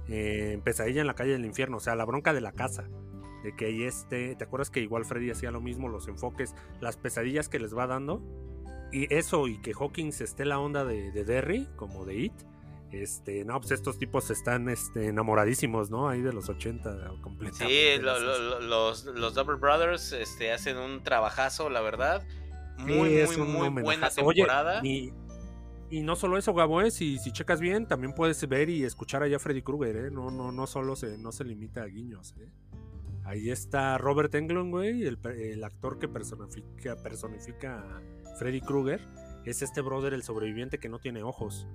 eh, en Pesadilla en la calle del infierno, o sea, la bronca de la casa. De que ahí este, ¿te acuerdas que igual Freddy hacía lo mismo, los enfoques, las pesadillas que les va dando? Y eso, y que Hawkins esté la onda de, de Derry, como de It. Este, no, pues estos tipos están este, enamoradísimos, ¿no? Ahí de los 80 completamente. Sí, lo- los, los Double Brothers este, hacen un trabajazo, la verdad. Sí, Muy, es muy, muy buena. Oye, temporada. y, y no solo eso, Gabo, ¿eh? si, si checas bien, también puedes ver y escuchar allá a Freddy Krueger, ¿eh? No, no, no solo se, no se limita a guiños, ¿eh? Ahí está Robert Englund, güey, el, actor que personifica, personifica a Freddy Krueger. Es este brother, el sobreviviente que no tiene ojos.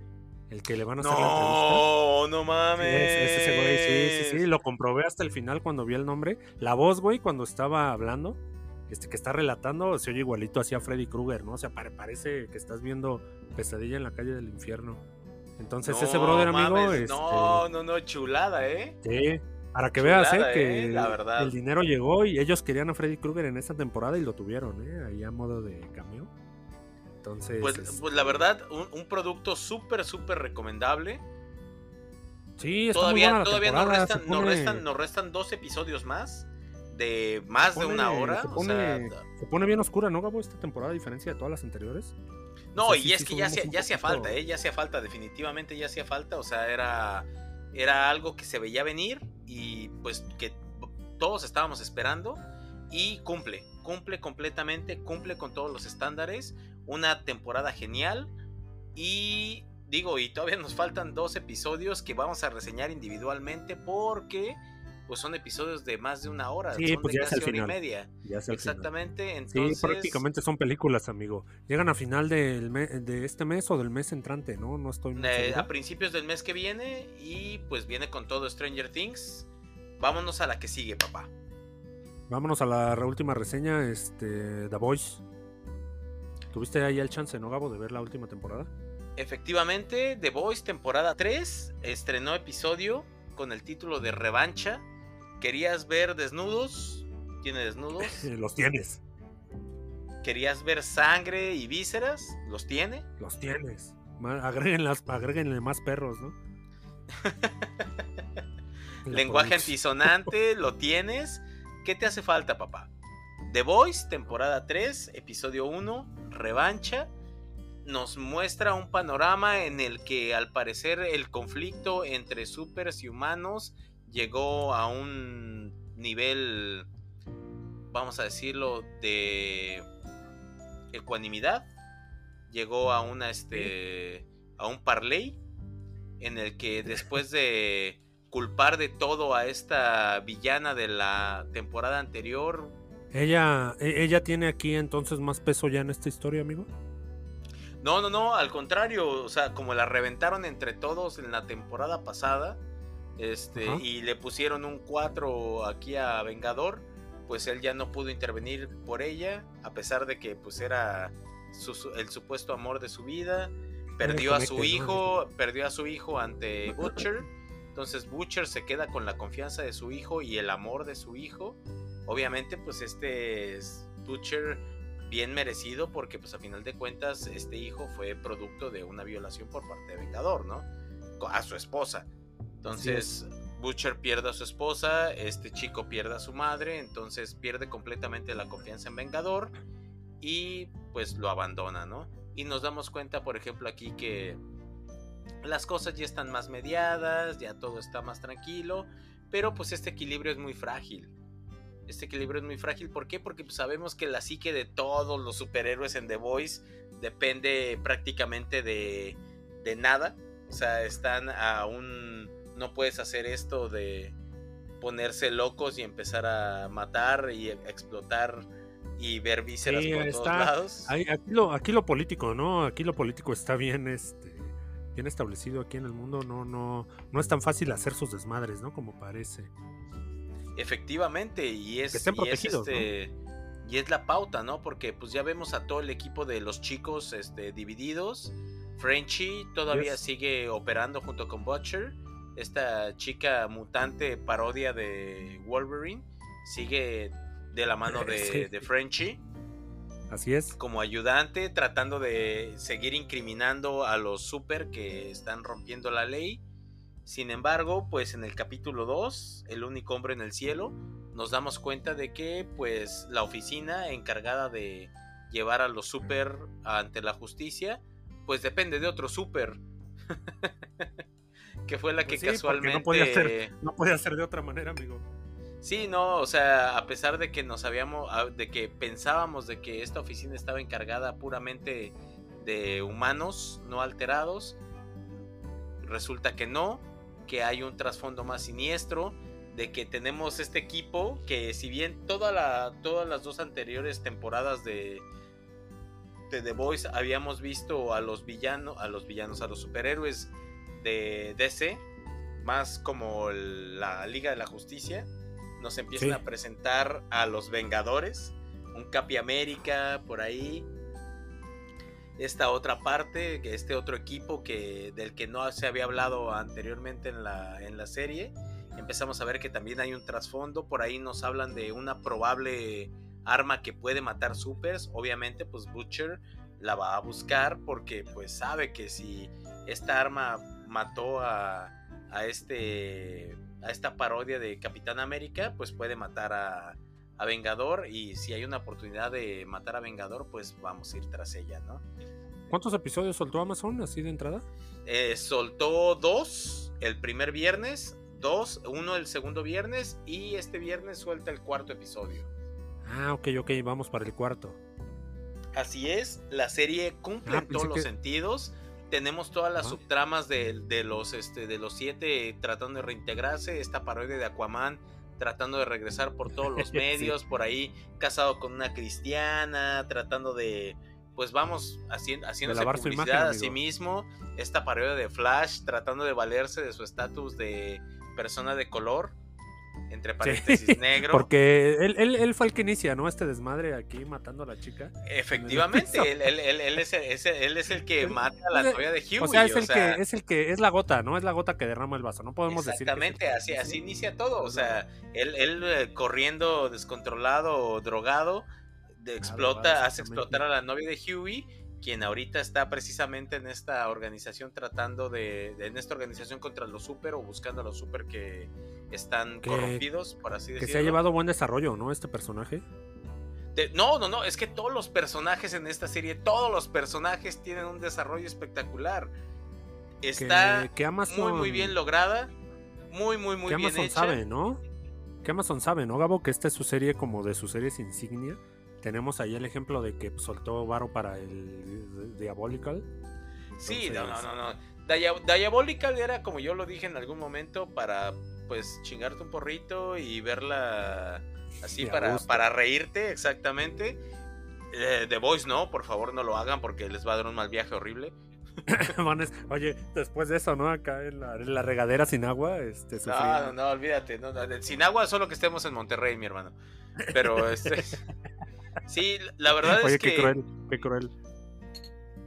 El que le van a hacer la entrevista. No, no mames. es, es ese güey, sí, sí, sí, lo comprobé hasta el final cuando vi el nombre. La voz, güey, cuando estaba hablando, este que está relatando, se oye igualito así a Freddy Krueger, ¿no? O sea, pare- parece que estás viendo Pesadilla en la calle del infierno. Entonces, ese brother, amigo, mames, este, No, no, no, chulada, ¿eh? sí, para que veas, ¿eh? Que ¿eh? La verdad. el dinero llegó y ellos querían a Freddy Krueger en esa temporada y lo tuvieron, ¿eh? Ahí a modo de cameo. Entonces, Pues, es- pues la verdad, un, un producto súper, súper recomendable. sí, está muy Todavía, buena la todavía nos, restan, nos restan dos episodios más de más de una hora. Se o pone, sea, se pone bien oscura, ¿no, Gabo? Esta temporada, a diferencia de todas las anteriores. No, O sea, y sí, es sí que ya hacía, ya hacía falta, ¿eh? Ya hacía falta, definitivamente ya hacía falta. O sea, era, era algo que se veía venir y pues que todos estábamos esperando y cumple, cumple completamente, cumple con todos los estándares. Una temporada genial y digo, y todavía nos faltan dos episodios que vamos a reseñar individualmente porque pues son episodios de más de una hora, Sí, son pues de ya es el casi hora y final. media. Ya es el final. Exactamente, Sí, entonces... prácticamente son películas, amigo. Llegan a final del de este mes o del mes entrante, ¿no? No estoy muy Eh, a principios del mes que viene y pues viene con todo Stranger Things. Vámonos a la que sigue, papá. Vámonos a la última reseña, este, The Voice. ¿Tuviste ahí el chance, no, Gabo, de ver la última temporada? Efectivamente, The Voice temporada 3 estrenó episodio con el título de Revancha. ¿Querías ver desnudos? ¿Tiene desnudos? Los tienes, ¿Querías ver sangre y vísceras? ¿Los tiene? los tienes. Agréguenlas, agréguenle más perros, ¿no? Lenguaje antisonante, ¿lo tienes? ¿Qué te hace falta, papá? The Voice, temporada 3, episodio 1, revancha. Nos muestra un panorama en el que al parecer el conflicto entre supers y humanos llegó a un nivel, vamos a decirlo, de ecuanimidad. Llegó a una este a un parley en el que después de culpar de todo a esta villana de la temporada anterior. Ella, e- ella tiene aquí entonces más peso ya en esta historia, amigo. No, no, no, al contrario, o sea, como la reventaron entre todos en la temporada pasada, este, Ajá. y le pusieron un 4 aquí a Vengador, pues él ya no pudo intervenir por ella, a pesar de que pues era su- el supuesto amor de su vida, perdió a su hijo, perdió a su hijo ante Butcher, entonces Butcher se queda con la confianza de su hijo y el amor de su hijo. Obviamente, pues este es Butcher bien merecido porque pues a final de cuentas este hijo fue producto de una violación por parte de Vengador, ¿no? A su esposa. Entonces Butcher pierde a su esposa, este chico pierde a su madre, entonces pierde completamente la confianza en Vengador y pues lo abandona, ¿no? Y nos damos cuenta, por ejemplo, aquí que las cosas ya están más mediadas, ya todo está más tranquilo, pero pues este equilibrio es muy frágil. Este equilibrio es muy frágil, ¿por qué? Porque pues, sabemos que la psique de todos los superhéroes en The Voice depende prácticamente de, de nada. O sea, están a un... No puedes hacer esto de, ponerse locos y empezar a matar y explotar y ver vísceras Sí, por todos lados. Ahí- aquí, lo, aquí lo político, ¿no? Aquí lo político está bien, este, bien establecido aquí en el mundo. No, no, no es tan fácil hacer sus desmadres, ¿no? Como parece. Efectivamente, y es, Que estén y es, protegidos, ¿no? este, y es la pauta, ¿no? Porque pues ya vemos a todo el equipo de los chicos este, divididos. Frenchy todavía Yes. sigue operando junto con Butcher. Esta chica mutante parodia de Wolverine sigue de la mano de, Sí. de Frenchy Así es. como ayudante, tratando de seguir incriminando a los super que están rompiendo la ley. Sin embargo, pues en el capítulo 2, El único hombre en el cielo, nos damos cuenta de que pues la oficina encargada de llevar a los super ante la justicia, pues depende de otro super. que fue la que Pues sí, porque casualmente no podía ser- No de otra manera, amigo. Sí, no, o sea, a pesar de que nos habíamos, a- de que pensábamos de que esta oficina estaba encargada puramente de humanos no alterados, resulta que no, que hay un trasfondo más siniestro, de que tenemos este equipo que si bien toda la, todas las dos anteriores temporadas de, de The Voice habíamos visto a los villanos, a los villanos, a los superhéroes de DC, más como la Liga de la Justicia, nos empiezan Sí. a presentar a los Vengadores, un Capi América por ahí. Esta otra parte, que este otro equipo que del que no se había hablado anteriormente en la, en la serie. Empezamos a ver que también hay un trasfondo. Por ahí nos hablan de una probable arma que puede matar supers. Obviamente, pues Butcher la va a buscar porque pues sabe que si esta arma mató a, a este a esta parodia de Capitán América, pues puede matar a, a Vengador y si hay una oportunidad de matar a Vengador, pues vamos a ir tras ella, ¿no? ¿Cuántos episodios soltó Amazon así de entrada? Eh, soltó dos el primer viernes, dos, uno el segundo viernes y este viernes suelta el cuarto episodio. Ah, ok, ok, vamos para el cuarto. Así es, la serie cumple Ah, en todos los sentidos. Tenemos todas las subtramas de, de los este, de los siete tratando de reintegrarse. Esta parodia de Aquaman tratando de regresar por todos los Sí. medios, por ahí casado con una cristiana, tratando de pues vamos haciendo haciéndose publicidad imagen, a sí mismo. Esta parodia de Flash tratando de valerse de su estatus de persona de color entre paréntesis negro. Porque él, él, él fue el que inicia, ¿no? Este desmadre aquí matando a la chica. Efectivamente, él, él- él- él es el, es el- es el que mata a la novia de Huey. o sea, es el que es el que es la gota, ¿no? Es la gota que derrama el vaso. No podemos decir. es el Exactamente, así, sí, así sí. inicia todo. O sea, él, él eh, corriendo descontrolado o drogado, de- explota, hace explotar a la novia de Huey, quien ahorita está precisamente en esta organización tratando de, de- en esta organización contra los super o buscando a los super que están Que- corrompidos, por así Que decirlo. se ha llevado buen desarrollo, ¿no? Este personaje. De- no, no, no, es que todos los personajes en esta serie, todos los personajes tienen un desarrollo espectacular. Que, Está que Amazon, muy, muy bien lograda, muy, muy, muy que bien Amazon hecha. sabe, ¿no? Que Amazon sabe, ¿no, Gabo? Que esta es su serie como de sus series insignia. Tenemos ahí el ejemplo de que soltó Varo para el Diabolical. Sí, no, no, no, no. Dia- Diabolical era, como yo lo dije en algún momento, para pues chingarte un porrito y verla así para, para reírte, exactamente. Eh, The Voice no, por favor no lo hagan porque les va a dar un mal viaje horrible. Oye, después de eso, ¿no? Acá en la, en la regadera sin agua, este, No, no, no, olvídate. no, no, sin agua, solo que estemos en Monterrey, mi hermano. Pero este. Sí, la verdad Oye, es qué que cruel, qué cruel.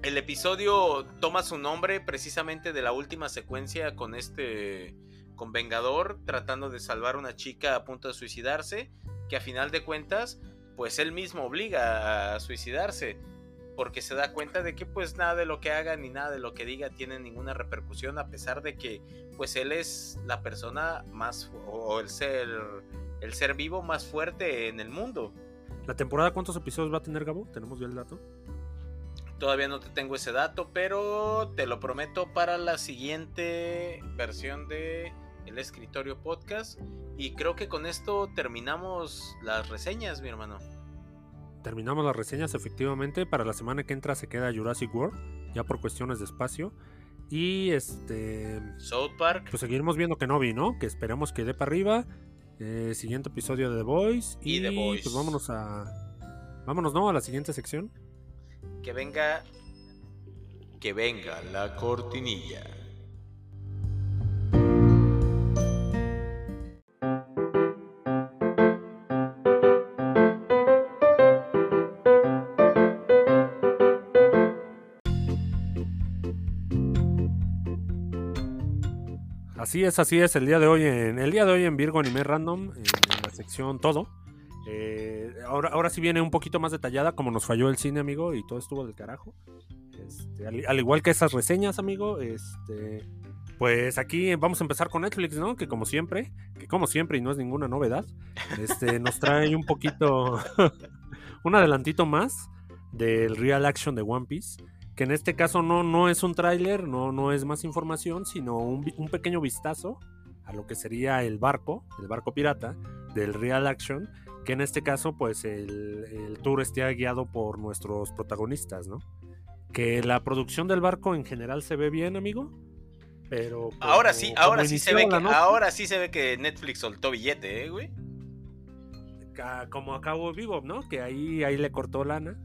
el episodio toma su nombre precisamente de la última secuencia con este. Con Vengador tratando de salvar a una chica a punto de suicidarse. Que a final de cuentas, pues él mismo obliga a suicidarse. Porque se da cuenta de que pues nada de lo que haga ni nada de lo que diga tiene ninguna repercusión. A pesar de que pues él es la persona más. o el ser. el ser vivo más fuerte en el mundo. ¿La temporada cuántos episodios va a tener, Gabo? ¿Tenemos ya el dato? Todavía no te tengo ese dato, pero te lo prometo para la siguiente versión de El Escritorio Podcast. Y creo que con esto terminamos las reseñas, mi hermano. Terminamos las reseñas, efectivamente. Para la semana que entra se queda Jurassic World, ya por cuestiones de espacio. Y este. South Park. Pues seguiremos viendo que no vi, ¿no? Que esperemos que dé para arriba. Eh, siguiente episodio de The Voice. Y Y, The Boys. pues vámonos a. Vámonos, ¿no? A la siguiente sección. Que venga. Que venga la cortinilla. Así es, así es. El día de hoy en, el día de hoy en Virgo Anime Random, en, la sección todo. Eh, ahora, ahora sí viene un poquito más detallada, como nos falló el cine, amigo, y todo estuvo del carajo. Este, al, al igual que esas reseñas, amigo, este, pues aquí vamos a empezar con Netflix, ¿no? Que como siempre, que como siempre y no es ninguna novedad, este, nos trae un poquito, un adelantito más del real action de One Piece que en este caso no, no es un tráiler, no, no es más información, sino un, un pequeño vistazo a lo que sería el barco, el barco pirata del Real Action, que en este caso pues el, el tour esté guiado por nuestros protagonistas, ¿no? Que la producción del barco en general se ve bien, amigo, pero... Ahora como- sí, como ahora sí se ve que, ahora sí se ve que Netflix soltó billete, eh, güey. Como acabó Vivo, ¿no? Que ahí, ahí le cortó lana,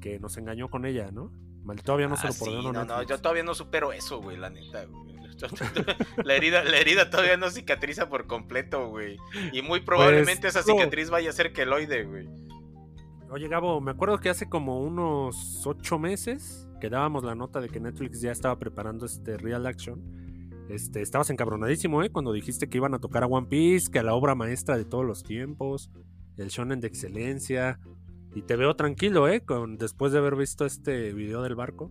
que nos engañó con ella, ¿no? Todavía no se Ah, lo sí, perdonó no, no, yo todavía no supero eso, güey, la neta, güey. La herida, la herida todavía no cicatriza por completo, güey. Y muy probablemente esa no. cicatriz vaya a ser queloide, güey. Oye, Gabo, me acuerdo que hace como unos ocho meses que dábamos la nota de que Netflix ya estaba preparando este Real Action. Este, estabas encabronadísimo, ¿eh? Cuando dijiste que iban a tocar a One Piece, que a la obra maestra de todos los tiempos, el shonen de excelencia. Y te veo tranquilo, ¿eh? Con, después de haber visto este video del barco.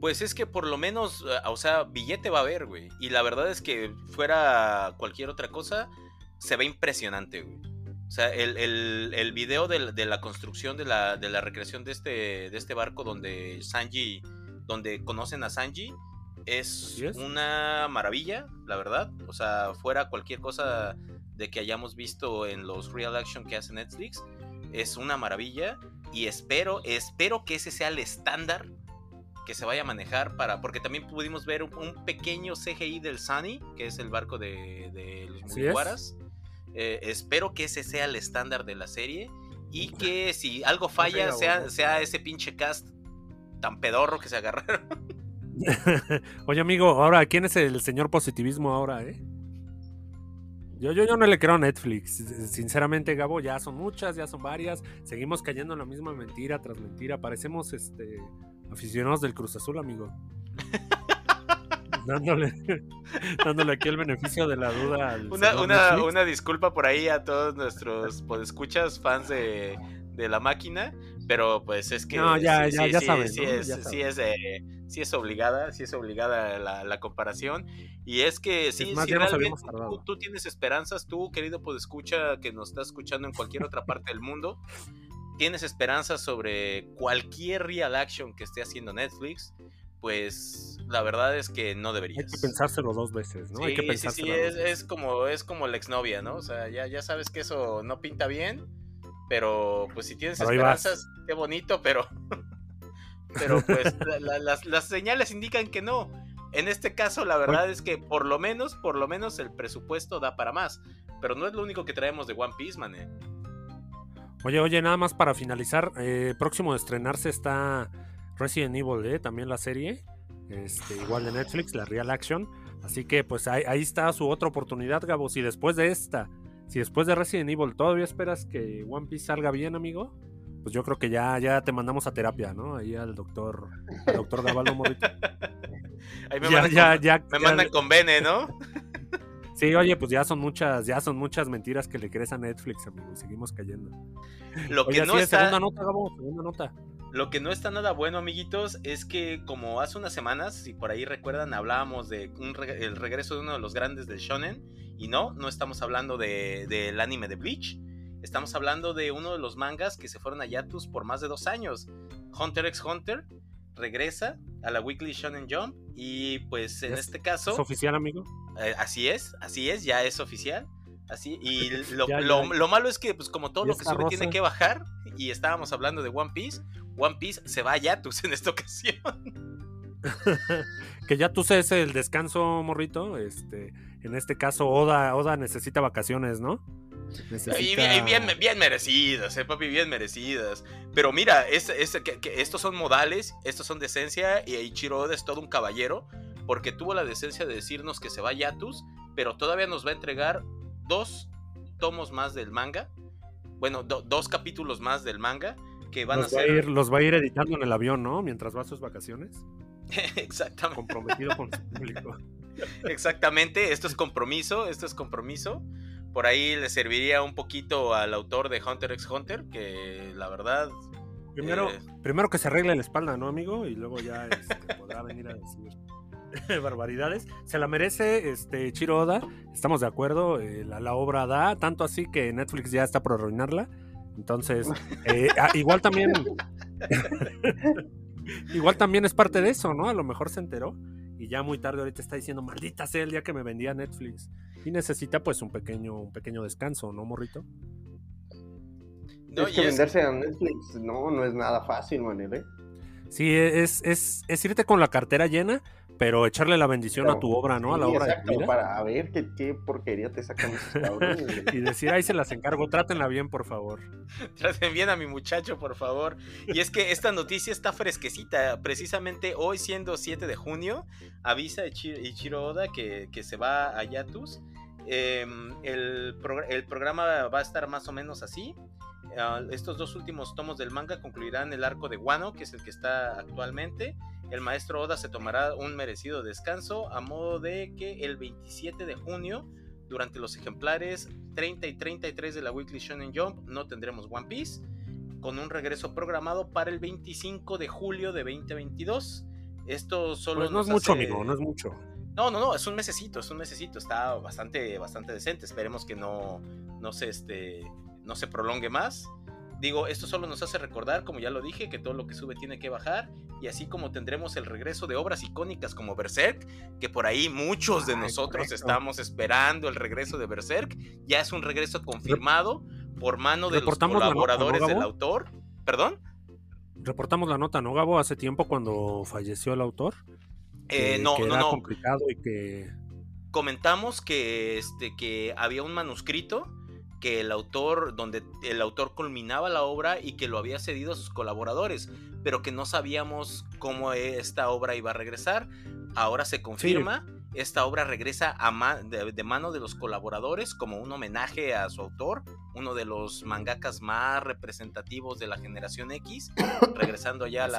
Pues es que por lo menos, eh, o sea, billete va a haber, güey. Y la verdad es que fuera cualquier otra cosa, se ve impresionante, güey. O sea, el, el, el video del- de, la construcción de la, de la recreación de este, de este barco donde Sanji, donde conocen a Sanji, es, es. una maravilla, la verdad. O sea, fuera cualquier cosa de que hayamos visto en los real action que hace Netflix, es una maravilla. Y espero, espero que ese sea el estándar que se vaya a manejar para. Porque también pudimos ver un, un pequeño CGI del Sunny, que es el barco de, de los es. Mugiwaras. Eh, espero que ese sea el estándar de la serie. Y que si algo falla, sea, sea ese pinche cast tan pedorro que se agarraron. Oye, amigo, ahora, ¿quién es el señor positivismo ahora, eh? Yo, yo, yo no le creo a Netflix. Sinceramente, Gabo, ya son muchas, ya son varias. Seguimos cayendo en la misma mentira tras mentira. Parecemos este aficionados del Cruz Azul, amigo. dándole, dándole aquí el beneficio de la duda al Una, una, una disculpa por ahí a todos nuestros podescuchas, fans de, de la máquina, pero pues es que No, ya- ya- ya saben, sí ¿no? es, Ya sí es, eh, sí es obligada, sí es obligada la, la comparación. Y es que sí, más, sí, ya nos realmente tú, tú tienes esperanzas, tú, querido podescucha, que nos estás escuchando en cualquier otra parte del mundo, tienes esperanzas sobre cualquier real action que esté haciendo Netflix, pues la verdad es que no Hay deberías. que pensárselo dos veces, ¿no? Hay que Sí, sí, sí, pensárselo. es, es como, es como la exnovia, ¿no? O sea, ya, ya sabes que eso no pinta bien, pero pues si tienes Pero esperanzas, qué bonito, pero, pero pues la- la- las, las señales indican que no. En este caso, la verdad es que por lo menos, por lo menos el presupuesto da para más, pero no es lo único que traemos de One Piece, man. eh. Oye, oye, nada más para finalizar, eh, próximo de estrenarse está Resident Evil, ¿eh? también la serie, este, igual de Netflix, la Real Action. Así que pues ahí, ahí está su otra oportunidad, Gabo. Si después de esta, si después de Resident Evil todavía esperas que One Piece salga bien, amigo, pues yo creo que ya, ya te mandamos a terapia, ¿no? Ahí al doctor, al doctor Gabaldo Morrito. Ahí me, Ya, mandan, ya, con, ya, me ya- mandan con Bene, ¿no? Sí, oye, pues ya son muchas, ya son muchas mentiras que le crees a Netflix, amigo, y seguimos cayendo. Lo que Oye, no está... segunda nota, Gabo, segunda nota. Lo que no está nada bueno, amiguitos, es que como hace unas semanas, si por ahí recuerdan, hablábamos de un reg- el regreso de uno de los grandes del shonen, y no, no estamos hablando de- del anime de Bleach, estamos hablando de uno de los mangas que se fueron a Yatus por más de dos años. Hunter x Hunter regresa a la Weekly Shonen Jump, y pues en ¿Es- este ¿Es caso, oficial, amigo? eh, así es, así es, ya es oficial. Así, y lo, Ya, ya, lo- lo malo es que, pues, como todo lo que sube tiene que bajar, y estábamos hablando de One Piece, One Piece se va a Yatus en esta ocasión. que ya tú sabes el descanso, morrito. Este, en este caso, Oda, Oda necesita vacaciones, ¿no? Y bien, bien, bien merecidas, eh, papi, bien merecidas. Pero mira, es, es- que- que estos son modales, estos son decencia, y Ichiro Oda es todo un caballero, porque tuvo la decencia de decirnos que se va a Yatus, pero todavía nos va a entregar dos tomos más del manga. Bueno, do- dos capítulos más del manga, que van los, a va a ser... ir, los va a ir editando en el avión, ¿no? Mientras va a sus vacaciones. Exactamente. Comprometido con su público. Exactamente, esto es compromiso, esto es compromiso. Por ahí le serviría un poquito al autor de Hunter x Hunter, que la verdad... Primero, eh, primero que se arregle la espalda, ¿no, amigo? Y luego ya este, podrá venir a decir barbaridades. Se la merece este Chiro Oda, estamos de acuerdo, eh, la, la obra da, tanto así que Netflix ya está por arruinarla. Entonces, eh, ah, igual también... igual también es parte de eso, ¿no? A lo mejor se enteró y ya muy tarde ahorita está diciendo, maldita sea el día que me vendía Netflix. Y necesita pues un pequeño, un pequeño descanso, ¿no, morrito? no, es que es- venderse a Netflix no, no es nada fácil, Manel, ¿eh? Sí, es, es, es irte con la cartera llena, pero echarle la bendición a tu obra, ¿no? A la obra de exacto, vida. para ver qué, qué porquería te sacan esos cabrones. Y decir, ahí se las encargo, trátenla bien, por favor. Traten bien a mi muchacho, por favor. Y es que esta noticia está fresquecita. Precisamente hoy, siendo 7 de junio, avisa Ichi- Ichiro Oda que, que se va a Yatus. Em, el, progr- el programa va a estar más o menos así. Ah, estos dos últimos tomos del manga concluirán el arco de Wano, que es el que está actualmente. El maestro Oda se tomará un merecido descanso a modo de que el 27 de junio, durante los ejemplares 30 y 33 de la Weekly Shonen Jump, no tendremos One Piece, con un regreso programado para el 25 de julio de 2022. Esto solo Pues no es mucho, hace- amigo, no es mucho. no, no, no, es un mesecito, es un mesecito, está bastante, bastante decente. Esperemos que no, no se, este, no se prolongue más. Digo, esto solo nos hace recordar, como ya lo dije, que todo lo que sube tiene que bajar. Y así como tendremos el regreso de obras icónicas como Berserk, que por ahí muchos de Ay, nosotros estamos esperando el regreso de Berserk, ya es un regreso confirmado por mano de los reportamos la nota, ¿no, colaboradores del autor. ¿Perdón? Reportamos la nota, ¿no, Gabo? Hace tiempo cuando falleció el autor. Eh, que- no, que no, era no. complicado y que... comentamos que este que había un manuscrito que el autor donde el autor culminaba la obra y que lo había cedido a sus colaboradores, pero que no sabíamos cómo esta obra iba a regresar. Ahora se confirma, esta obra regresa a ma- de, de mano de los colaboradores como un homenaje a su autor, uno de los mangakas más representativos de la generación X, regresando ya a la,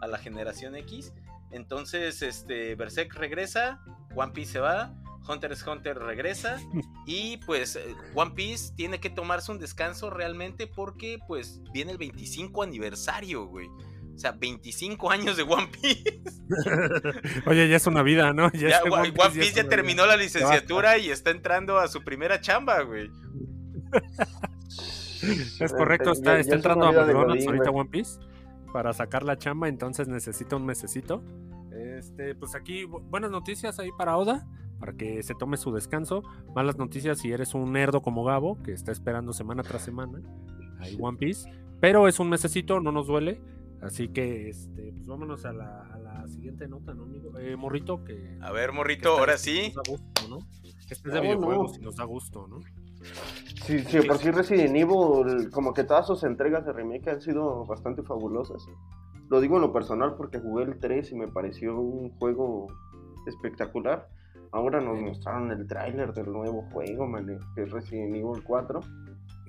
a la generación X. Entonces, este, Berserk regresa, One Piece se va, Hunter x Hunter regresa y pues eh, One Piece tiene que tomarse un descanso realmente porque pues viene el 25 aniversario, güey. O sea, 25 años de One Piece. Oye, ya es una vida, ¿no? Ya One, One es Piece ya terminó vida. la licenciatura y está entrando a su primera chamba, güey. Es correcto, está, está es entrando a McDonald's ahorita. One Piece para sacar la chamba, entonces necesita un mesecito. Este, pues aquí bu- buenas noticias ahí para Oda, para que se tome su descanso. Malas noticias si eres un nerdo como Gabo, que está esperando semana tras semana ahí One Piece. Pero es un mesecito, no nos duele. Así que, este, pues vámonos a la, a la siguiente nota, ¿no, amigo? Eh, morrito, que... A ver, que morrito, ahora que sí. Nos da gusto, ¿no? Este es de No, videojuegos no. y nos da gusto, ¿no? Sí, sí, por sí Resident Evil, como que todas sus entregas de remake han sido bastante fabulosas. Lo digo en lo personal porque jugué el 3 y me pareció un juego espectacular. Ahora nos mostraron el tráiler del nuevo juego, man, que es Resident Evil 4.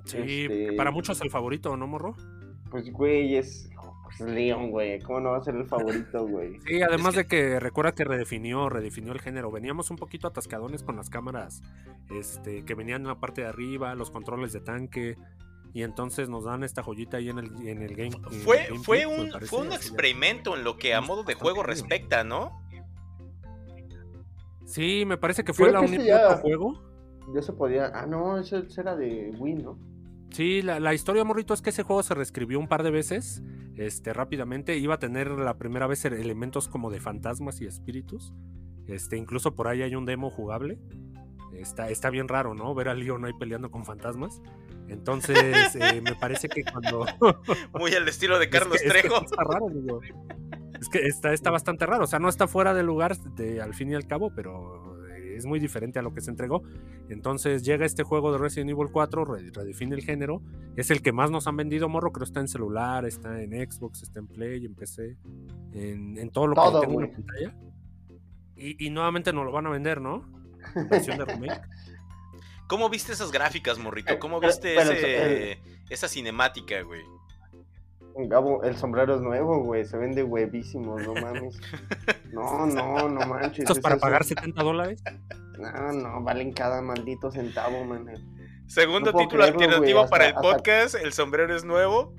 Sí, Este- para muchos el favorito, ¿no, morro? Pues, güey, es pues, Leon, güey. ¿Cómo no va a ser el favorito, güey? Sí, además que- de que recuerda que redefinió, redefinió el género. Veníamos un poquito atascadones con las cámaras este, que venían en la parte de arriba, los controles de tanque. Y entonces nos dan esta joyita ahí en el, en el game. en el Fue, GameCube, fue, un, fue un experimento en lo que a modo de juego respecta, ¿no? Sí, me parece que fue Creo la que única juego. Ya se podía. Ah, no, ese ese era de Wii, ¿no? Sí, la, la historia, morrito, es que ese juego se reescribió un par de veces, este, rápidamente. Iba a tener la primera vez elementos como de fantasmas y espíritus. Este, incluso por ahí hay un demo jugable. Está, está bien raro, ¿no? Ver a Leon ahí peleando con fantasmas. Entonces, eh, me parece que cuando. Muy al estilo de Carlos Es que- es que Trejo. Está raro, digo. Es que está, está bastante raro, o sea, no está fuera de lugar de, al fin y al cabo, pero es muy diferente a lo que se entregó. Entonces llega este juego de Resident Evil 4, re- redefine el género, es el que más nos han vendido, morro, creo está en celular, está en Xbox, está en Play, en PC, en, en todo lo Todo, que tenga güey. pantalla. Y, y nuevamente nos lo van a vender, ¿no? En versión de remake. ¿Cómo viste esas gráficas, morrito? ¿Cómo Pero- viste pero ese- esa cinemática, güey? Gabo, el sombrero es nuevo, güey. Se vende huevísimo, no mames. No, no, no manches. ¿Esto es es para pagar 70 dólares? No, no, valen cada maldito centavo, man. Segundo No título creerlo, alternativo para hasta- el hasta- podcast, El sombrero es nuevo.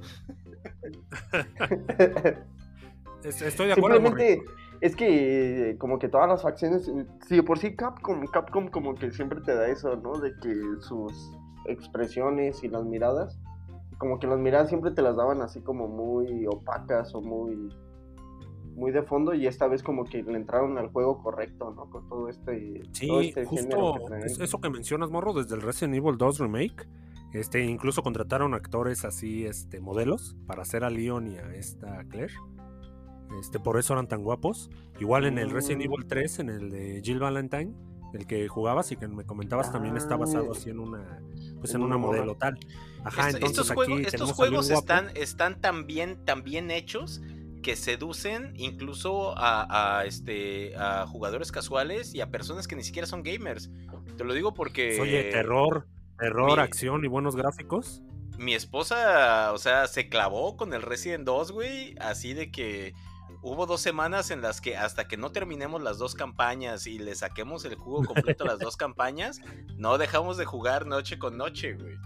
Es- Estoy de acuerdo. Simplemente es que como que todas las facciones, sí, por sí Capcom, Capcom como que siempre te da eso, ¿no? De que sus expresiones y las miradas, como que las miradas siempre te las daban así como muy opacas o muy muy de fondo y esta vez como que le entraron al juego correcto, ¿no? Con todo este, Sí, todo este género justo que eso que mencionas, morro, desde el Resident Evil 2 Remake, este, incluso contrataron actores así, este, modelos, para hacer a Leon y a esta Claire. Este, por eso eran tan guapos. Igual en el Resident Mm. Evil 3, en el de Jill Valentine, el que jugabas y que me comentabas también está basado Ah, así en una, pues en una modelo tal. Ajá, entonces estos aquí juegos, estos juegos están, están tan, bien, tan bien hechos que seducen incluso a, a, este, a jugadores casuales y a personas que ni siquiera son gamers. Te lo digo porque Oye, terror, terror, mi- acción y buenos gráficos. mi esposa, o sea, se clavó con el Resident 2, güey, así de que hubo dos semanas en las que hasta que no terminemos las dos campañas y le saquemos el jugo completo a las dos campañas, no dejamos de jugar noche con noche, güey.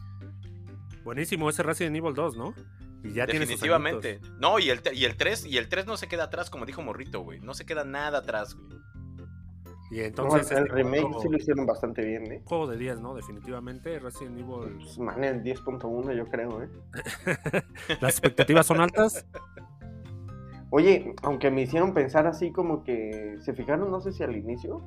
Buenísimo ese Resident Evil 2, ¿no? Y ya Definitivamente. No, y el, y el 3, y el 3 no se queda atrás, como dijo Morrito, güey. No se queda nada atrás, güey. Y No, entonces el este remake juego- sí lo hicieron bastante bien, ¿eh? juego de 10, ¿no? Definitivamente Resident Evil. Pues, man, el 10.1 yo creo, ¿eh? Las expectativas son altas. Oye, aunque me hicieron pensar así como que, ¿se fijaron? No sé si al inicio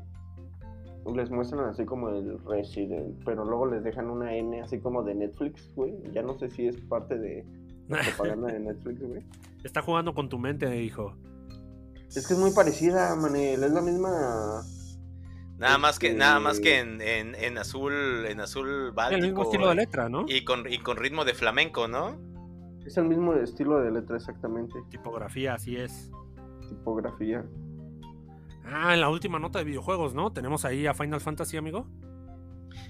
les muestran así como el Resident, pero luego les dejan una N así como de Netflix, güey. Ya no sé si es parte de la propaganda de Netflix, güey. Está jugando con tu mente, hijo. Es que es muy parecida, Manel, es la misma... Nada más que, Este- nada más que en, en- en azul, en azul El báltico. mismo estilo de letra, ¿no? Y con, y con ritmo de flamenco, ¿no? Es el mismo estilo de letra exactamente, Tipografía, así es. tipografía. Ah, en la última nota de videojuegos, ¿no? Tenemos ahí a Final Fantasy, amigo.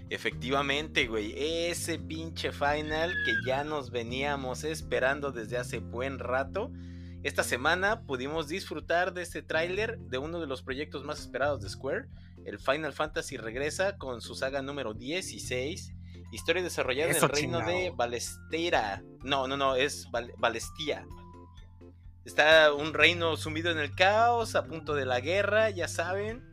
Efectivamente, güey. Ese pinche final que ya nos veníamos esperando desde hace buen rato. Esta semana pudimos disfrutar de este tráiler de uno de los proyectos más esperados de Square. El Final Fantasy regresa con su saga número 16. Historia desarrollada Eso, en el reino de. Balestera. No, no, no, es Val- Balestía. Está un reino sumido en el caos, a punto de la guerra, ya saben.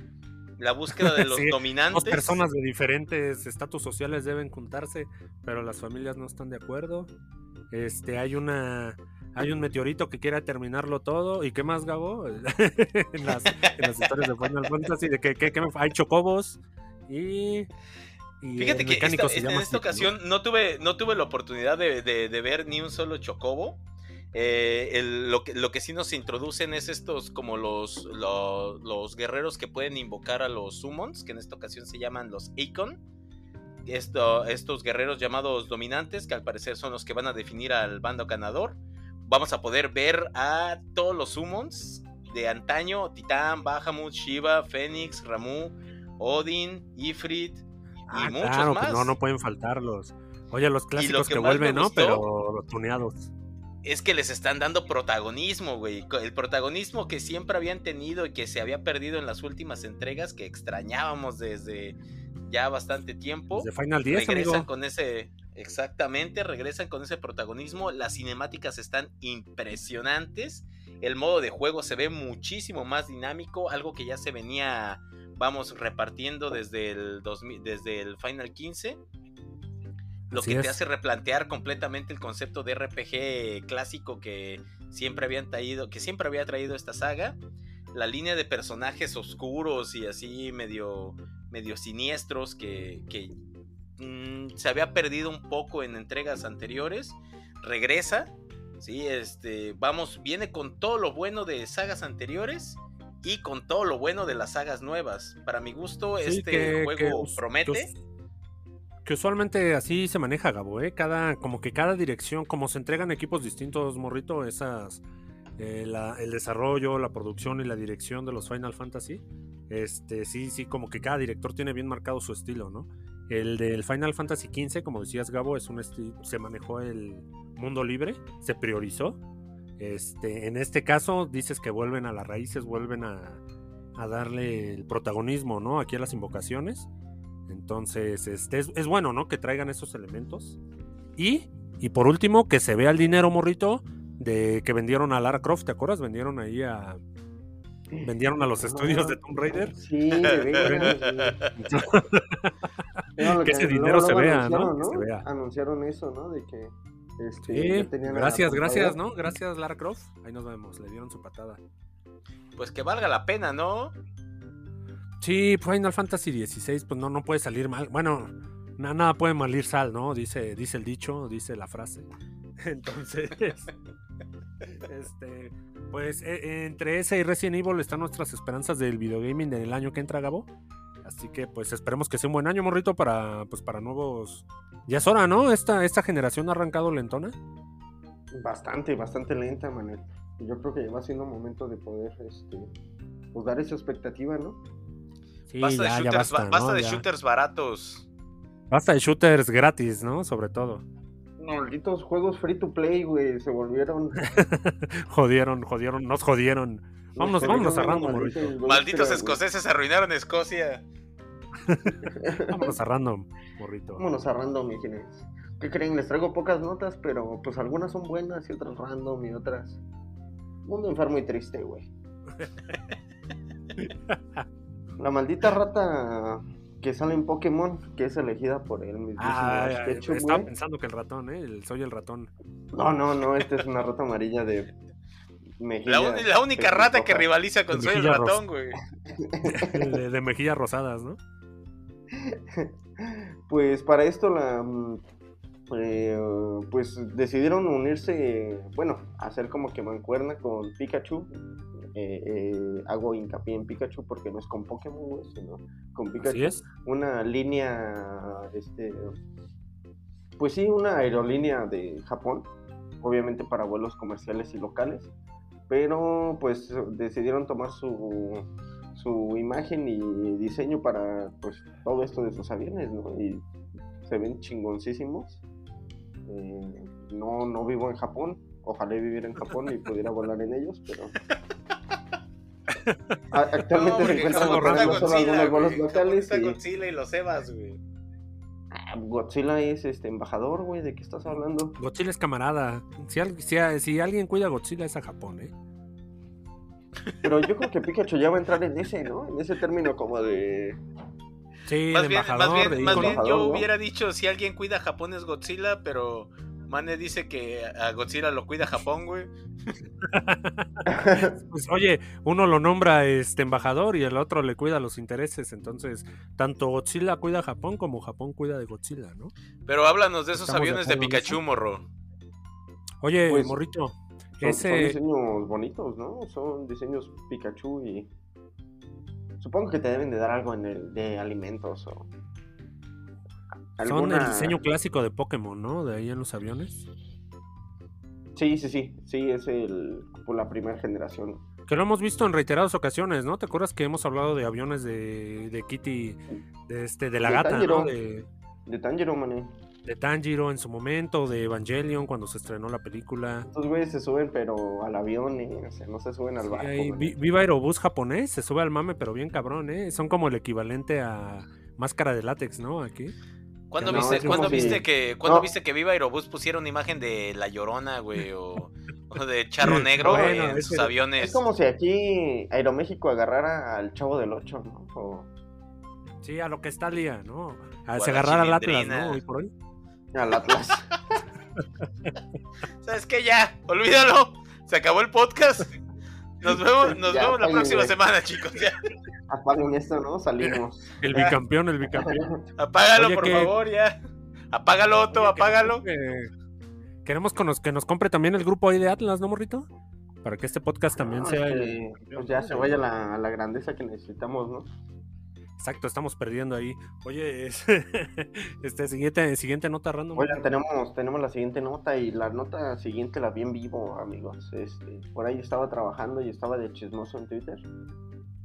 La búsqueda de los Sí, dominantes. Dos personas de diferentes estatus sociales deben juntarse, pero las familias no están de acuerdo. Este, hay una. Hay un meteorito que quiere terminarlo todo. ¿Y qué más, Gabo? en, las, en las historias de Final Fantasy, de que, que- que me- hay chocobos y. y Fíjate que esta- en esta ocasión no tuve, no tuve la oportunidad de, de- de ver ni un solo chocobo. Eh, el- lo, que, lo que sí nos introducen es estos como los, lo- los guerreros que pueden invocar a los summons, que en esta ocasión se llaman los Akon. Esto, estos guerreros llamados dominantes, que al parecer son los que van a definir al bando ganador. Vamos a poder ver a todos los summons de antaño: Titán, Bahamut, Shiva, Fénix, Ramu, Odin, Ifrit Ah, muchos claro, más. pues no, no pueden faltarlos. Oye, los clásicos que vuelven, ¿no? Pero los tuneados. es que les están dando protagonismo, güey. El protagonismo que siempre habían tenido y que se había perdido en las últimas entregas, que extrañábamos desde ya bastante tiempo. Desde Final 10, regresan amigo. con ese. Exactamente, regresan con ese protagonismo. Las cinemáticas están impresionantes. El modo de juego se ve muchísimo más dinámico, algo que ya se venía, vamos, repartiendo desde el, 2000 desde el Final 15. Lo Así que te hace replantear completamente el concepto de RPG clásico que siempre habían traído, que siempre había traído esta saga. La línea de personajes oscuros y así medio, medio siniestros que, que, mm, se había perdido un poco en entregas anteriores. Regresa Sí, este, vamos, viene con todo lo bueno de sagas anteriores y con todo lo bueno de las sagas nuevas. Para mi gusto, Sí, este que- juego que promete. que us- Que usualmente así se maneja, Gabo, ¿eh? Cada, como que cada dirección, como se entregan equipos distintos, morrito, esas, eh, la- el desarrollo, la producción y la dirección de los Final Fantasy, este, sí, sí, como que cada director tiene bien marcado su estilo, ¿no? El del Final Fantasy XV, como decías, Gabo, es un se manejó el mundo libre, se priorizó. Este, en este caso, dices que vuelven a las raíces, vuelven a, a darle el protagonismo, ¿no? Aquí a las invocaciones. Entonces, este, es, es bueno, ¿no? Que traigan esos elementos. Y, y por último, que se vea el dinero, morrito, de que vendieron a Lara Croft, ¿te acuerdas? Vendieron ahí a... Vendieron a los estudios de Tomb Raider. Sí, Que ese dinero se vea, ¿no? se vea. Anunciaron eso, ¿no? De que este, Sí, gracias, gracias, ¿no? Gracias, Lara Croft. Ahí nos vemos, le dieron su patada. Pues que valga la pena, ¿no? Sí, Final Fantasy XVI, pues no, no puede salir mal. Bueno, na- nada puede malir sal, ¿no? Dice, dice el dicho, dice la frase. Entonces, este, pues e- entre ese y Resident Evil están nuestras esperanzas del videogaming del año que entra, Gabo. Así que pues esperemos que sea un buen año, morrito, para, pues, para nuevos... Ya es hora, ¿no? Esta, esta generación ha arrancado lentona. Bastante, bastante lenta, Manel. Y yo creo que ya va siendo momento de poder este, pues dar esa expectativa, ¿no? Sí, basta de ya, ya shooters, basta, ba- basta ¿no? de Ya. shooters baratos. Basta de shooters gratis, ¿no? Sobre todo. Malditos juegos free to play, güey, se volvieron. Jodieron, jodieron, nos jodieron. Vámonos, vámonos random, una morrito. Malditos escoceses arruinaron Escocia. Vámonos a random, morrito. Vámonos a random, mi. ¿Qué creen? Les traigo pocas notas, pero pues algunas son buenas y otras random y otras. Mundo enfermo y triste, güey. La maldita rata que sale en Pokémon, que es elegida por el mismísimo Ah, estaba pensando que el ratón, ¿eh? El- soy el ratón. No, no, no, esta es una rata amarilla de mejilla. La, un- la única rata que rivaliza con Soy el ratón, güey. De, de mejillas rosadas, ¿no? Pues para esto la mm, eh, pues decidieron unirse, bueno, hacer como que mancuerna con Pikachu. Eh, eh, hago hincapié en Pikachu porque no es con Pokémon, güey, sino con Pikachu. Así es. Una línea, este, pues sí, una aerolínea de Japón, obviamente para vuelos comerciales y locales, pero pues decidieron tomar su, su imagen y diseño para pues todo esto de sus aviones, ¿no? Y se ven chingoncísimos. Eh, no, no vivo en Japón, ojalá viviera en Japón y pudiera volar en ellos, pero... Actualmente No, se encuentran solo algunos vuelos locales está y... Godzilla y los Evas, güey. Ah, Godzilla es este embajador, güey, ¿de qué estás hablando? Godzilla es camarada. Si, al- si, a- si alguien cuida a Godzilla es a Japón, ¿eh? Pero yo creo que Pikachu ya va a entrar en ese, ¿no? En ese término como de... Sí, Más de bien, embajador, más bien, de más ícono. bien yo hubiera dicho si alguien cuida a Japón es Godzilla, pero Mane dice que a Godzilla lo cuida Japón, güey. Pues, oye, uno lo nombra este embajador y el otro le cuida los intereses. Entonces, tanto Godzilla cuida a Japón como Japón cuida de Godzilla, ¿no? Pero háblanos de esos Estamos aviones de, Pikachu, eso. morro. Oye, Pues, morrito, Son, son diseños bonitos, ¿no? Son diseños Pikachu y... Supongo que te deben de dar algo en el de alimentos o... Son el diseño clásico de Pokémon, ¿no? De ahí en los aviones. Sí, sí, sí. Sí, es el... Por la primera generación. Que lo hemos visto en reiteradas ocasiones, ¿no? ¿Te acuerdas que hemos hablado de aviones de, de Kitty, de, este, de la De gata, Tanjiro. ¿no? De, De Tanjiro, mané. de Tanjiro en su momento, de Evangelion cuando se estrenó la película. Estos güeyes se suben, pero al avión, ¿eh? O sea, no se suben al Sí, barco. vi- Viva Aerobús japonés, se sube al mame, pero bien cabrón, ¿eh? Son como el equivalente a máscara de látex, ¿no? Aquí. ¿Cuándo No, viste, ¿cuándo viste que, ¿cuándo No. viste que Viva Aerobús pusiera una imagen de La Llorona, güey? O, o de Charro Negro Bueno, güey, en sus aviones. Es como si aquí Aeroméxico agarrara al Chavo del 8, ¿no? O Sí, a lo que está Lía, ¿no? A, O se a la agarrar al Atlas. ¿no? Hoy por hoy. al Atlas. ¿Sabes qué? Ya, olvídalo. Se acabó el podcast. Nos vemos, nos Ya, vemos la próxima semana, chicos. Ya. Apaguen esto, ¿no? Salimos. El bicampeón, el bicampeón. Apágalo, Oye, por que- favor, ya. Apágalo, Otto, Oye, apágalo. Que, Queremos que nos, que nos compre también el grupo ahí de Atlas, ¿no, morrito? Para que este podcast también No, sea... el- pues ya se vaya la, la grandeza que necesitamos, ¿no? Exacto, estamos perdiendo ahí. Oye, es- este siguiente, siguiente nota random. Oigan, tenemos, tenemos la siguiente nota y la nota siguiente la vi en vivo, amigos. Este, por ahí estaba trabajando y estaba de chismoso en Twitter.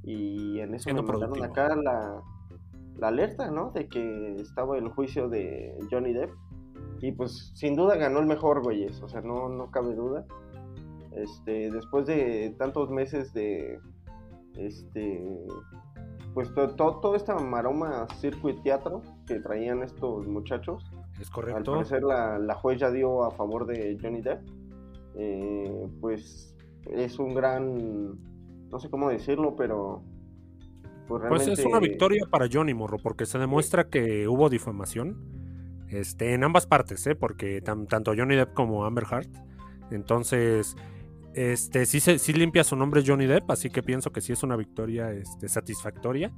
Y en eso me mandaron productivo. acá la, la alerta, ¿no? De que estaba el juicio de Johnny Depp. Y pues sin duda ganó el mejor, güeyes. O sea, no, no cabe duda. Este, después de tantos meses de. Este. Pues to- to- todo esta maroma circo y teatro que traían estos muchachos. Es Al correcto. parecer la, la juez ya dio a favor de Johnny Depp. Eh, pues es un gran, no sé cómo decirlo, pero pues Pues es una victoria para Johnny Morro, porque se demuestra que hubo difamación este, en ambas partes, ¿eh? porque tam- tanto Johnny Depp como Amber Heard. Entonces, este, sí, se, sí limpia su nombre Johnny Depp, así que pienso que sí es una victoria este, satisfactoria,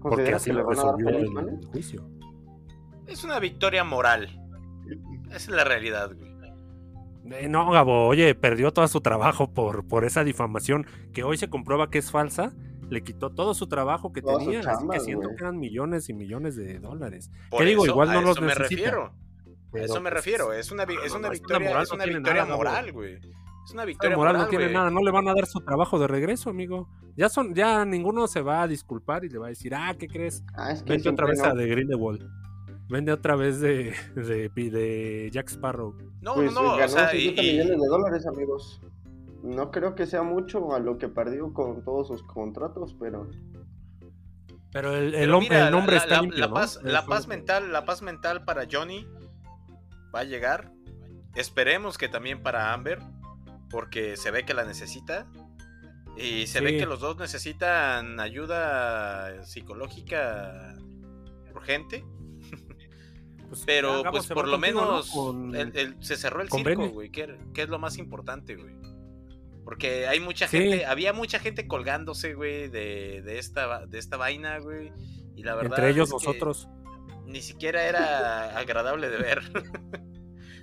porque ¿Consideras así lo resolvió feliz, el, Mane? el juicio. Es una victoria moral. Esa es la realidad, güey. Eh, no, Gabo, oye, perdió todo su trabajo por, por esa difamación que hoy se comprueba que es falsa. Le quitó todo su trabajo que tenía, así que siento güey. que eran millones y millones de dólares. Por ¿Qué digo? Igual no a los eso me necesita. refiero. A Pero, eso me pues, refiero. Es una, no, es una no, victoria, moral es una victoria nada, moral, güey. Es una La victoria moral moral, no tiene nada, no le van a dar su trabajo de regreso, amigo. Ya son, ya ninguno se va a disculpar y le va a decir, ah, ¿qué crees? Ah, es que Vente otra vez a de Grindelwald. Vende otra vez de, de, de Jack Sparrow. No, Pues no, no. ganó O sea, y, 50 y- millones de dólares, amigos. No creo que sea mucho a lo que perdió con todos sus contratos, pero Pero el, el, pero hom- mira, el nombre la, está la- limpio, la ¿no? paz, la paz mental, la paz mental para Johnny va a llegar. Esperemos que también para Amber, porque se ve que la necesita. Y se ve que los dos necesitan ayuda psicológica urgente. Pues, Pero pues por lo contigo, ¿no? menos Con- el- el- se cerró el circo, güey, que, que es lo más importante, güey. Porque hay mucha Sí. gente, había mucha gente colgándose, güey, de, de esta, de esta vaina, güey. Y la verdad Entre ellos es que nosotros. Ni siquiera era agradable de ver.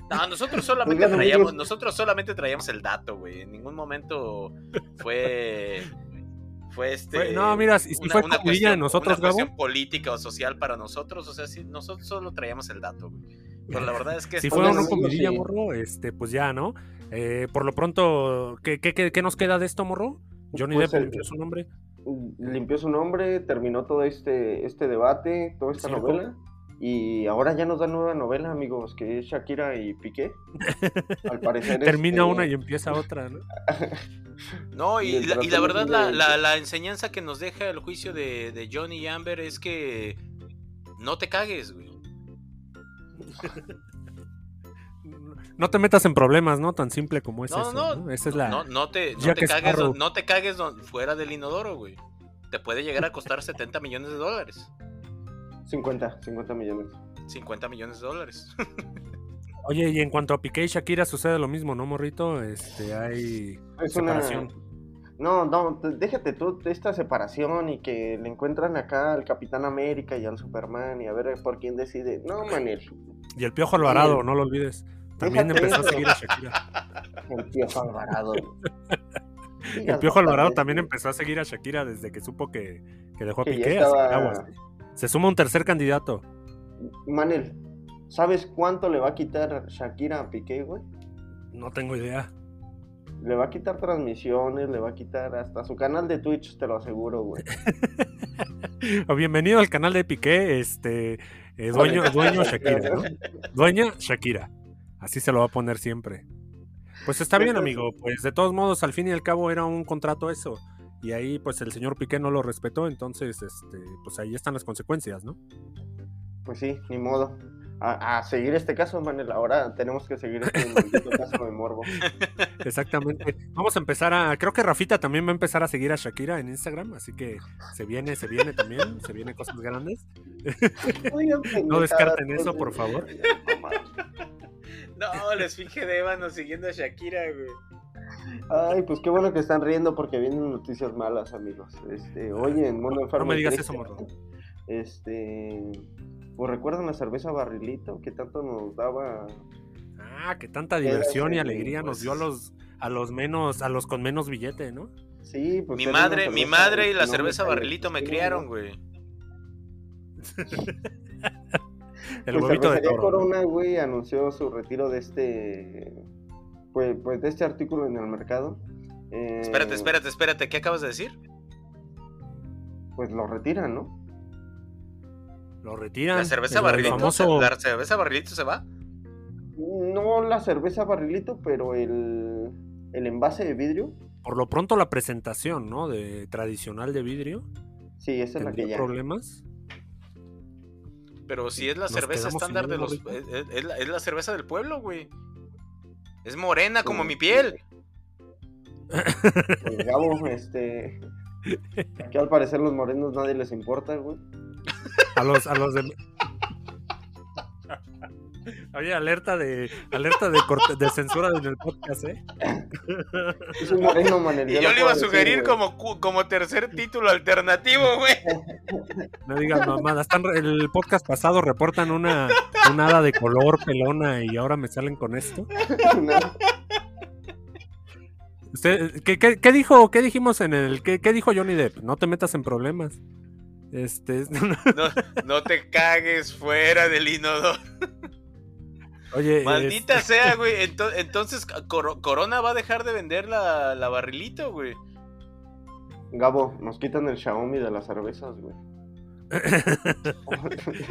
No, nosotros solamente Oigan, traíamos, nosotros solamente traíamos el dato, güey. En ningún momento fue fue este Fue- no, mira, si- si fue de cuestión- nosotros, una cuestión política o social para nosotros, o sea, sí, nosotros solo traíamos el dato, güey. Pero la verdad es que Si esto fue Oigan, una es- amigos, comidilla, sí. morro, este, pues ya, ¿no? Eh, por lo pronto, ¿qué, qué, qué- qué nos queda de esto, morro? Johnny Pues, Depp limpió su nombre. limpió su nombre, terminó todo este, este debate, toda esta Circo. novela. Y ahora ya nos da nueva novela, amigos, que es Shakira y Piqué. Al parecer. Termina este, una y empieza otra, ¿no? No, y, la, y la tratamiento verdad, la, la- la enseñanza que nos deja el juicio de, de Johnny y Amber es que no te cagues, güey. No te metas en problemas, ¿no? Tan simple como es No, eso. no, ¿no? Esa es la. No, no te, no te cagues, no te cagues fuera del inodoro, güey. Te puede llegar a costar 70 millones de dólares. 50, 50 millones. 50 millones de dólares. Oye, y en cuanto a Piqué y Shakira sucede lo mismo, ¿no, morrito? Este, hay Es separación. una. No, no, te- déjate tú esta separación y que le encuentran acá al Capitán América y al Superman y a ver por quién decide. No, Manel, Y el Piojo Alvarado, no lo olvides. También déjate empezó a seguir a Shakira. el Piojo Alvarado. El Piojo Alvarado también empezó a seguir a Shakira desde que supo que, que dejó a Que ya Piqué. estaba- así que aguas, ¿eh? Se suma un tercer candidato. Manel, ¿sabes cuánto le va a quitar Shakira a Piqué, güey? No tengo idea. Le va a quitar transmisiones, le va a quitar hasta su canal de Twitch, te lo aseguro, güey. Bienvenido al canal de Piqué, este eh, dueño, dueño Shakira, ¿no? Dueña Shakira. Así se lo va a poner siempre. Pues está bien, Entonces- amigo. Pues de todos modos, al fin y al cabo era un contrato eso. Y ahí, pues el señor Piqué no lo respetó, entonces, este, pues ahí están las consecuencias, ¿no? Pues sí, ni modo. A, a seguir este caso, Manel. Ahora tenemos que seguir este maldito caso de morbo. Exactamente. Vamos a empezar a. Creo que Rafita también va a empezar a seguir a Shakira en Instagram, así que se viene, se viene también, se vienen cosas grandes. No descarten eso, por favor. No, les finge de ébano siguiendo a Shakira, güey. Ay, pues qué bueno que están riendo porque vienen noticias malas, amigos. Este, oye, en Mundo Enfermo. No me digas Triste, eso, morro. Este, pues recuerdan la cerveza barrilito que tanto nos daba Ah, que tanta diversión y alegría nos pues, dio a los, a los menos, a los con menos billete, ¿no? Sí, pues Mi madre, mi madre y la cerveza barrilito me criaron, güey. El Pues huevito de. Corona, güey, anunció su retiro de este, pues, pues de este artículo en el mercado. Eh, Espérate, espérate, espérate, ¿qué acabas de decir? Pues lo retiran, ¿no? Lo retiran. ¿La cerveza barrilito? famoso- ¿La cerveza barrilito se va? No la cerveza barrilito, pero el, el envase de vidrio, Por lo pronto la presentación, ¿no? De tradicional de vidrio. sí, esa es la que ¿Tendría ya. problemas? Pero si es la Nos cerveza estándar de los... Es, es- es la, es la cerveza del pueblo, güey. Es morena como Sí. mi piel. Pues, Gabo, este. Que al parecer los morenos nadie les importa, güey. A los, a los de. Oye, alerta de, alerta de, corte- de censura en el podcast, ¿eh? Es un moreno, man. Y yo le iba a sugerir como, como tercer título alternativo, güey. No digas mamadas. El podcast pasado reportan una, una hada de color pelona y ahora me salen con esto. Usted, ¿qué, qué, qué dijo? ¿Qué dijimos en el? ¿qué, qué dijo Johnny Depp? No te metas en problemas. Este, No, no te cagues fuera del inodoro. Oye, Maldita este, sea, güey. Ento- entonces, Coro- Corona va a dejar de vender la, la barrilito, güey. Gabo, nos quitan el Xiaomi de las cervezas, güey.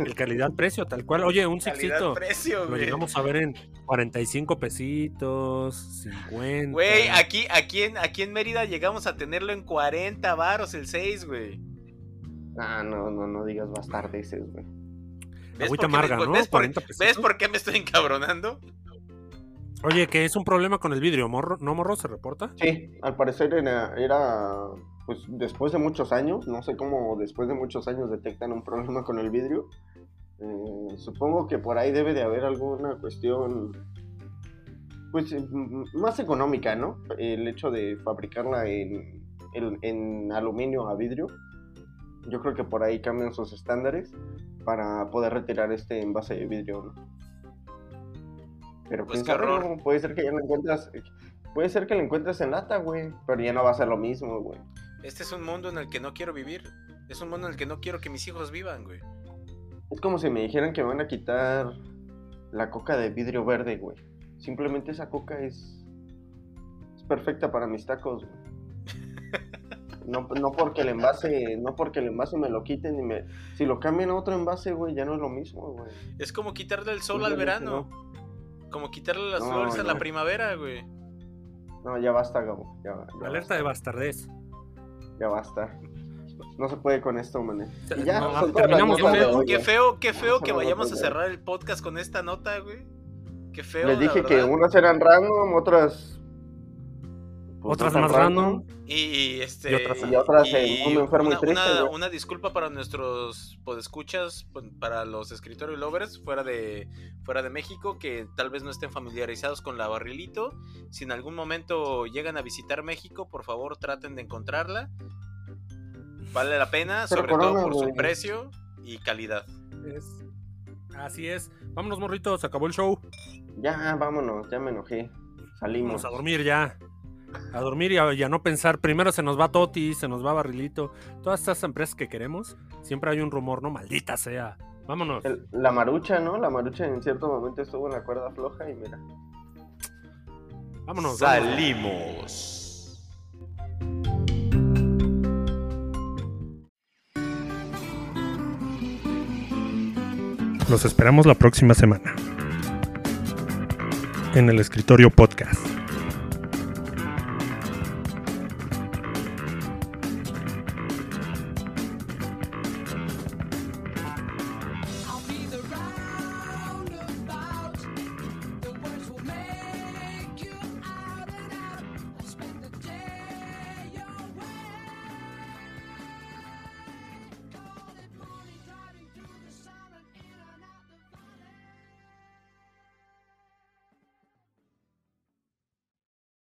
el calidad-precio, tal cual. Oye, un sixito. Calidad-precio, Lo llegamos a ver en 45 pesitos, 50. Güey, aquí, aquí, en, aquí en Mérida llegamos a tenerlo en 40 varos el 6, güey. Ah, no, no, no digas bastardeces, güey. ¿Ves Agüita por qué me- amarga, ¿no? ¿ves por, 40 pesitos. ¿Ves por qué me estoy encabronando? Oye, que es un problema con el vidrio, morro, ¿no, morro? ¿Se reporta? Sí, al parecer era, era, pues después de muchos años, no sé cómo después de muchos años detectan un problema con el vidrio. Eh, supongo que por ahí debe de haber alguna cuestión, pues más económica, ¿no? El hecho de fabricarla en, en- en aluminio a vidrio. Yo creo que por ahí cambian sus estándares para poder retirar este envase de vidrio, ¿no? Pero Pues puede ser que ya lo encuentras, puede ser que lo encuentres en lata, güey, pero ya no va a ser lo mismo, güey. Este es un mundo en el que no quiero vivir. Es un mundo en el que no quiero que mis hijos vivan, güey. Es como si me dijeran que me van a quitar la coca de vidrio verde, güey. Simplemente esa coca es, es perfecta para mis tacos, güey. No, no porque el envase, no porque el envase me lo quiten y me, si lo cambian a otro envase, güey, ya no es lo mismo, güey. Es como quitarle el sol al Simplemente verano. Como quitarle las No, flores a la primavera, güey. No, ya basta, Gabo. Ya, ya Alerta de bastardez. basta, ya basta. No se puede con esto, man. Y ya, No, terminamos con feo, qué feo, qué feo que vayamos a cerrar el podcast con esta nota, güey. Qué feo. Les la dije que unas eran random, otras. Pues, Otras más random. Y, y, este Y otras- y otras en un enfermo y una, triste, una- disculpa para nuestros podescuchas, pues, para los escritores lovers fuera de fuera de México que tal vez no estén familiarizados con la barrilito. Si en algún momento llegan a visitar México, por favor traten de encontrarla. Vale la pena, Pero sobre todo por su precio y calidad. Es- Así es. Vámonos, morritos, se acabó el show. Ya, vámonos, ya me enojé. Salimos. Vamos a dormir ya. A dormir y a, y a no pensar. Primero se nos va Toti, se nos va Barrilito. Todas estas empresas que queremos, siempre hay un rumor, ¿no? Maldita sea. Vámonos. El- la marucha, ¿no? La marucha en cierto momento estuvo en la cuerda floja y mira. Vámonos. vámonos. Salimos. Los esperamos la próxima semana. En el escritorio podcast.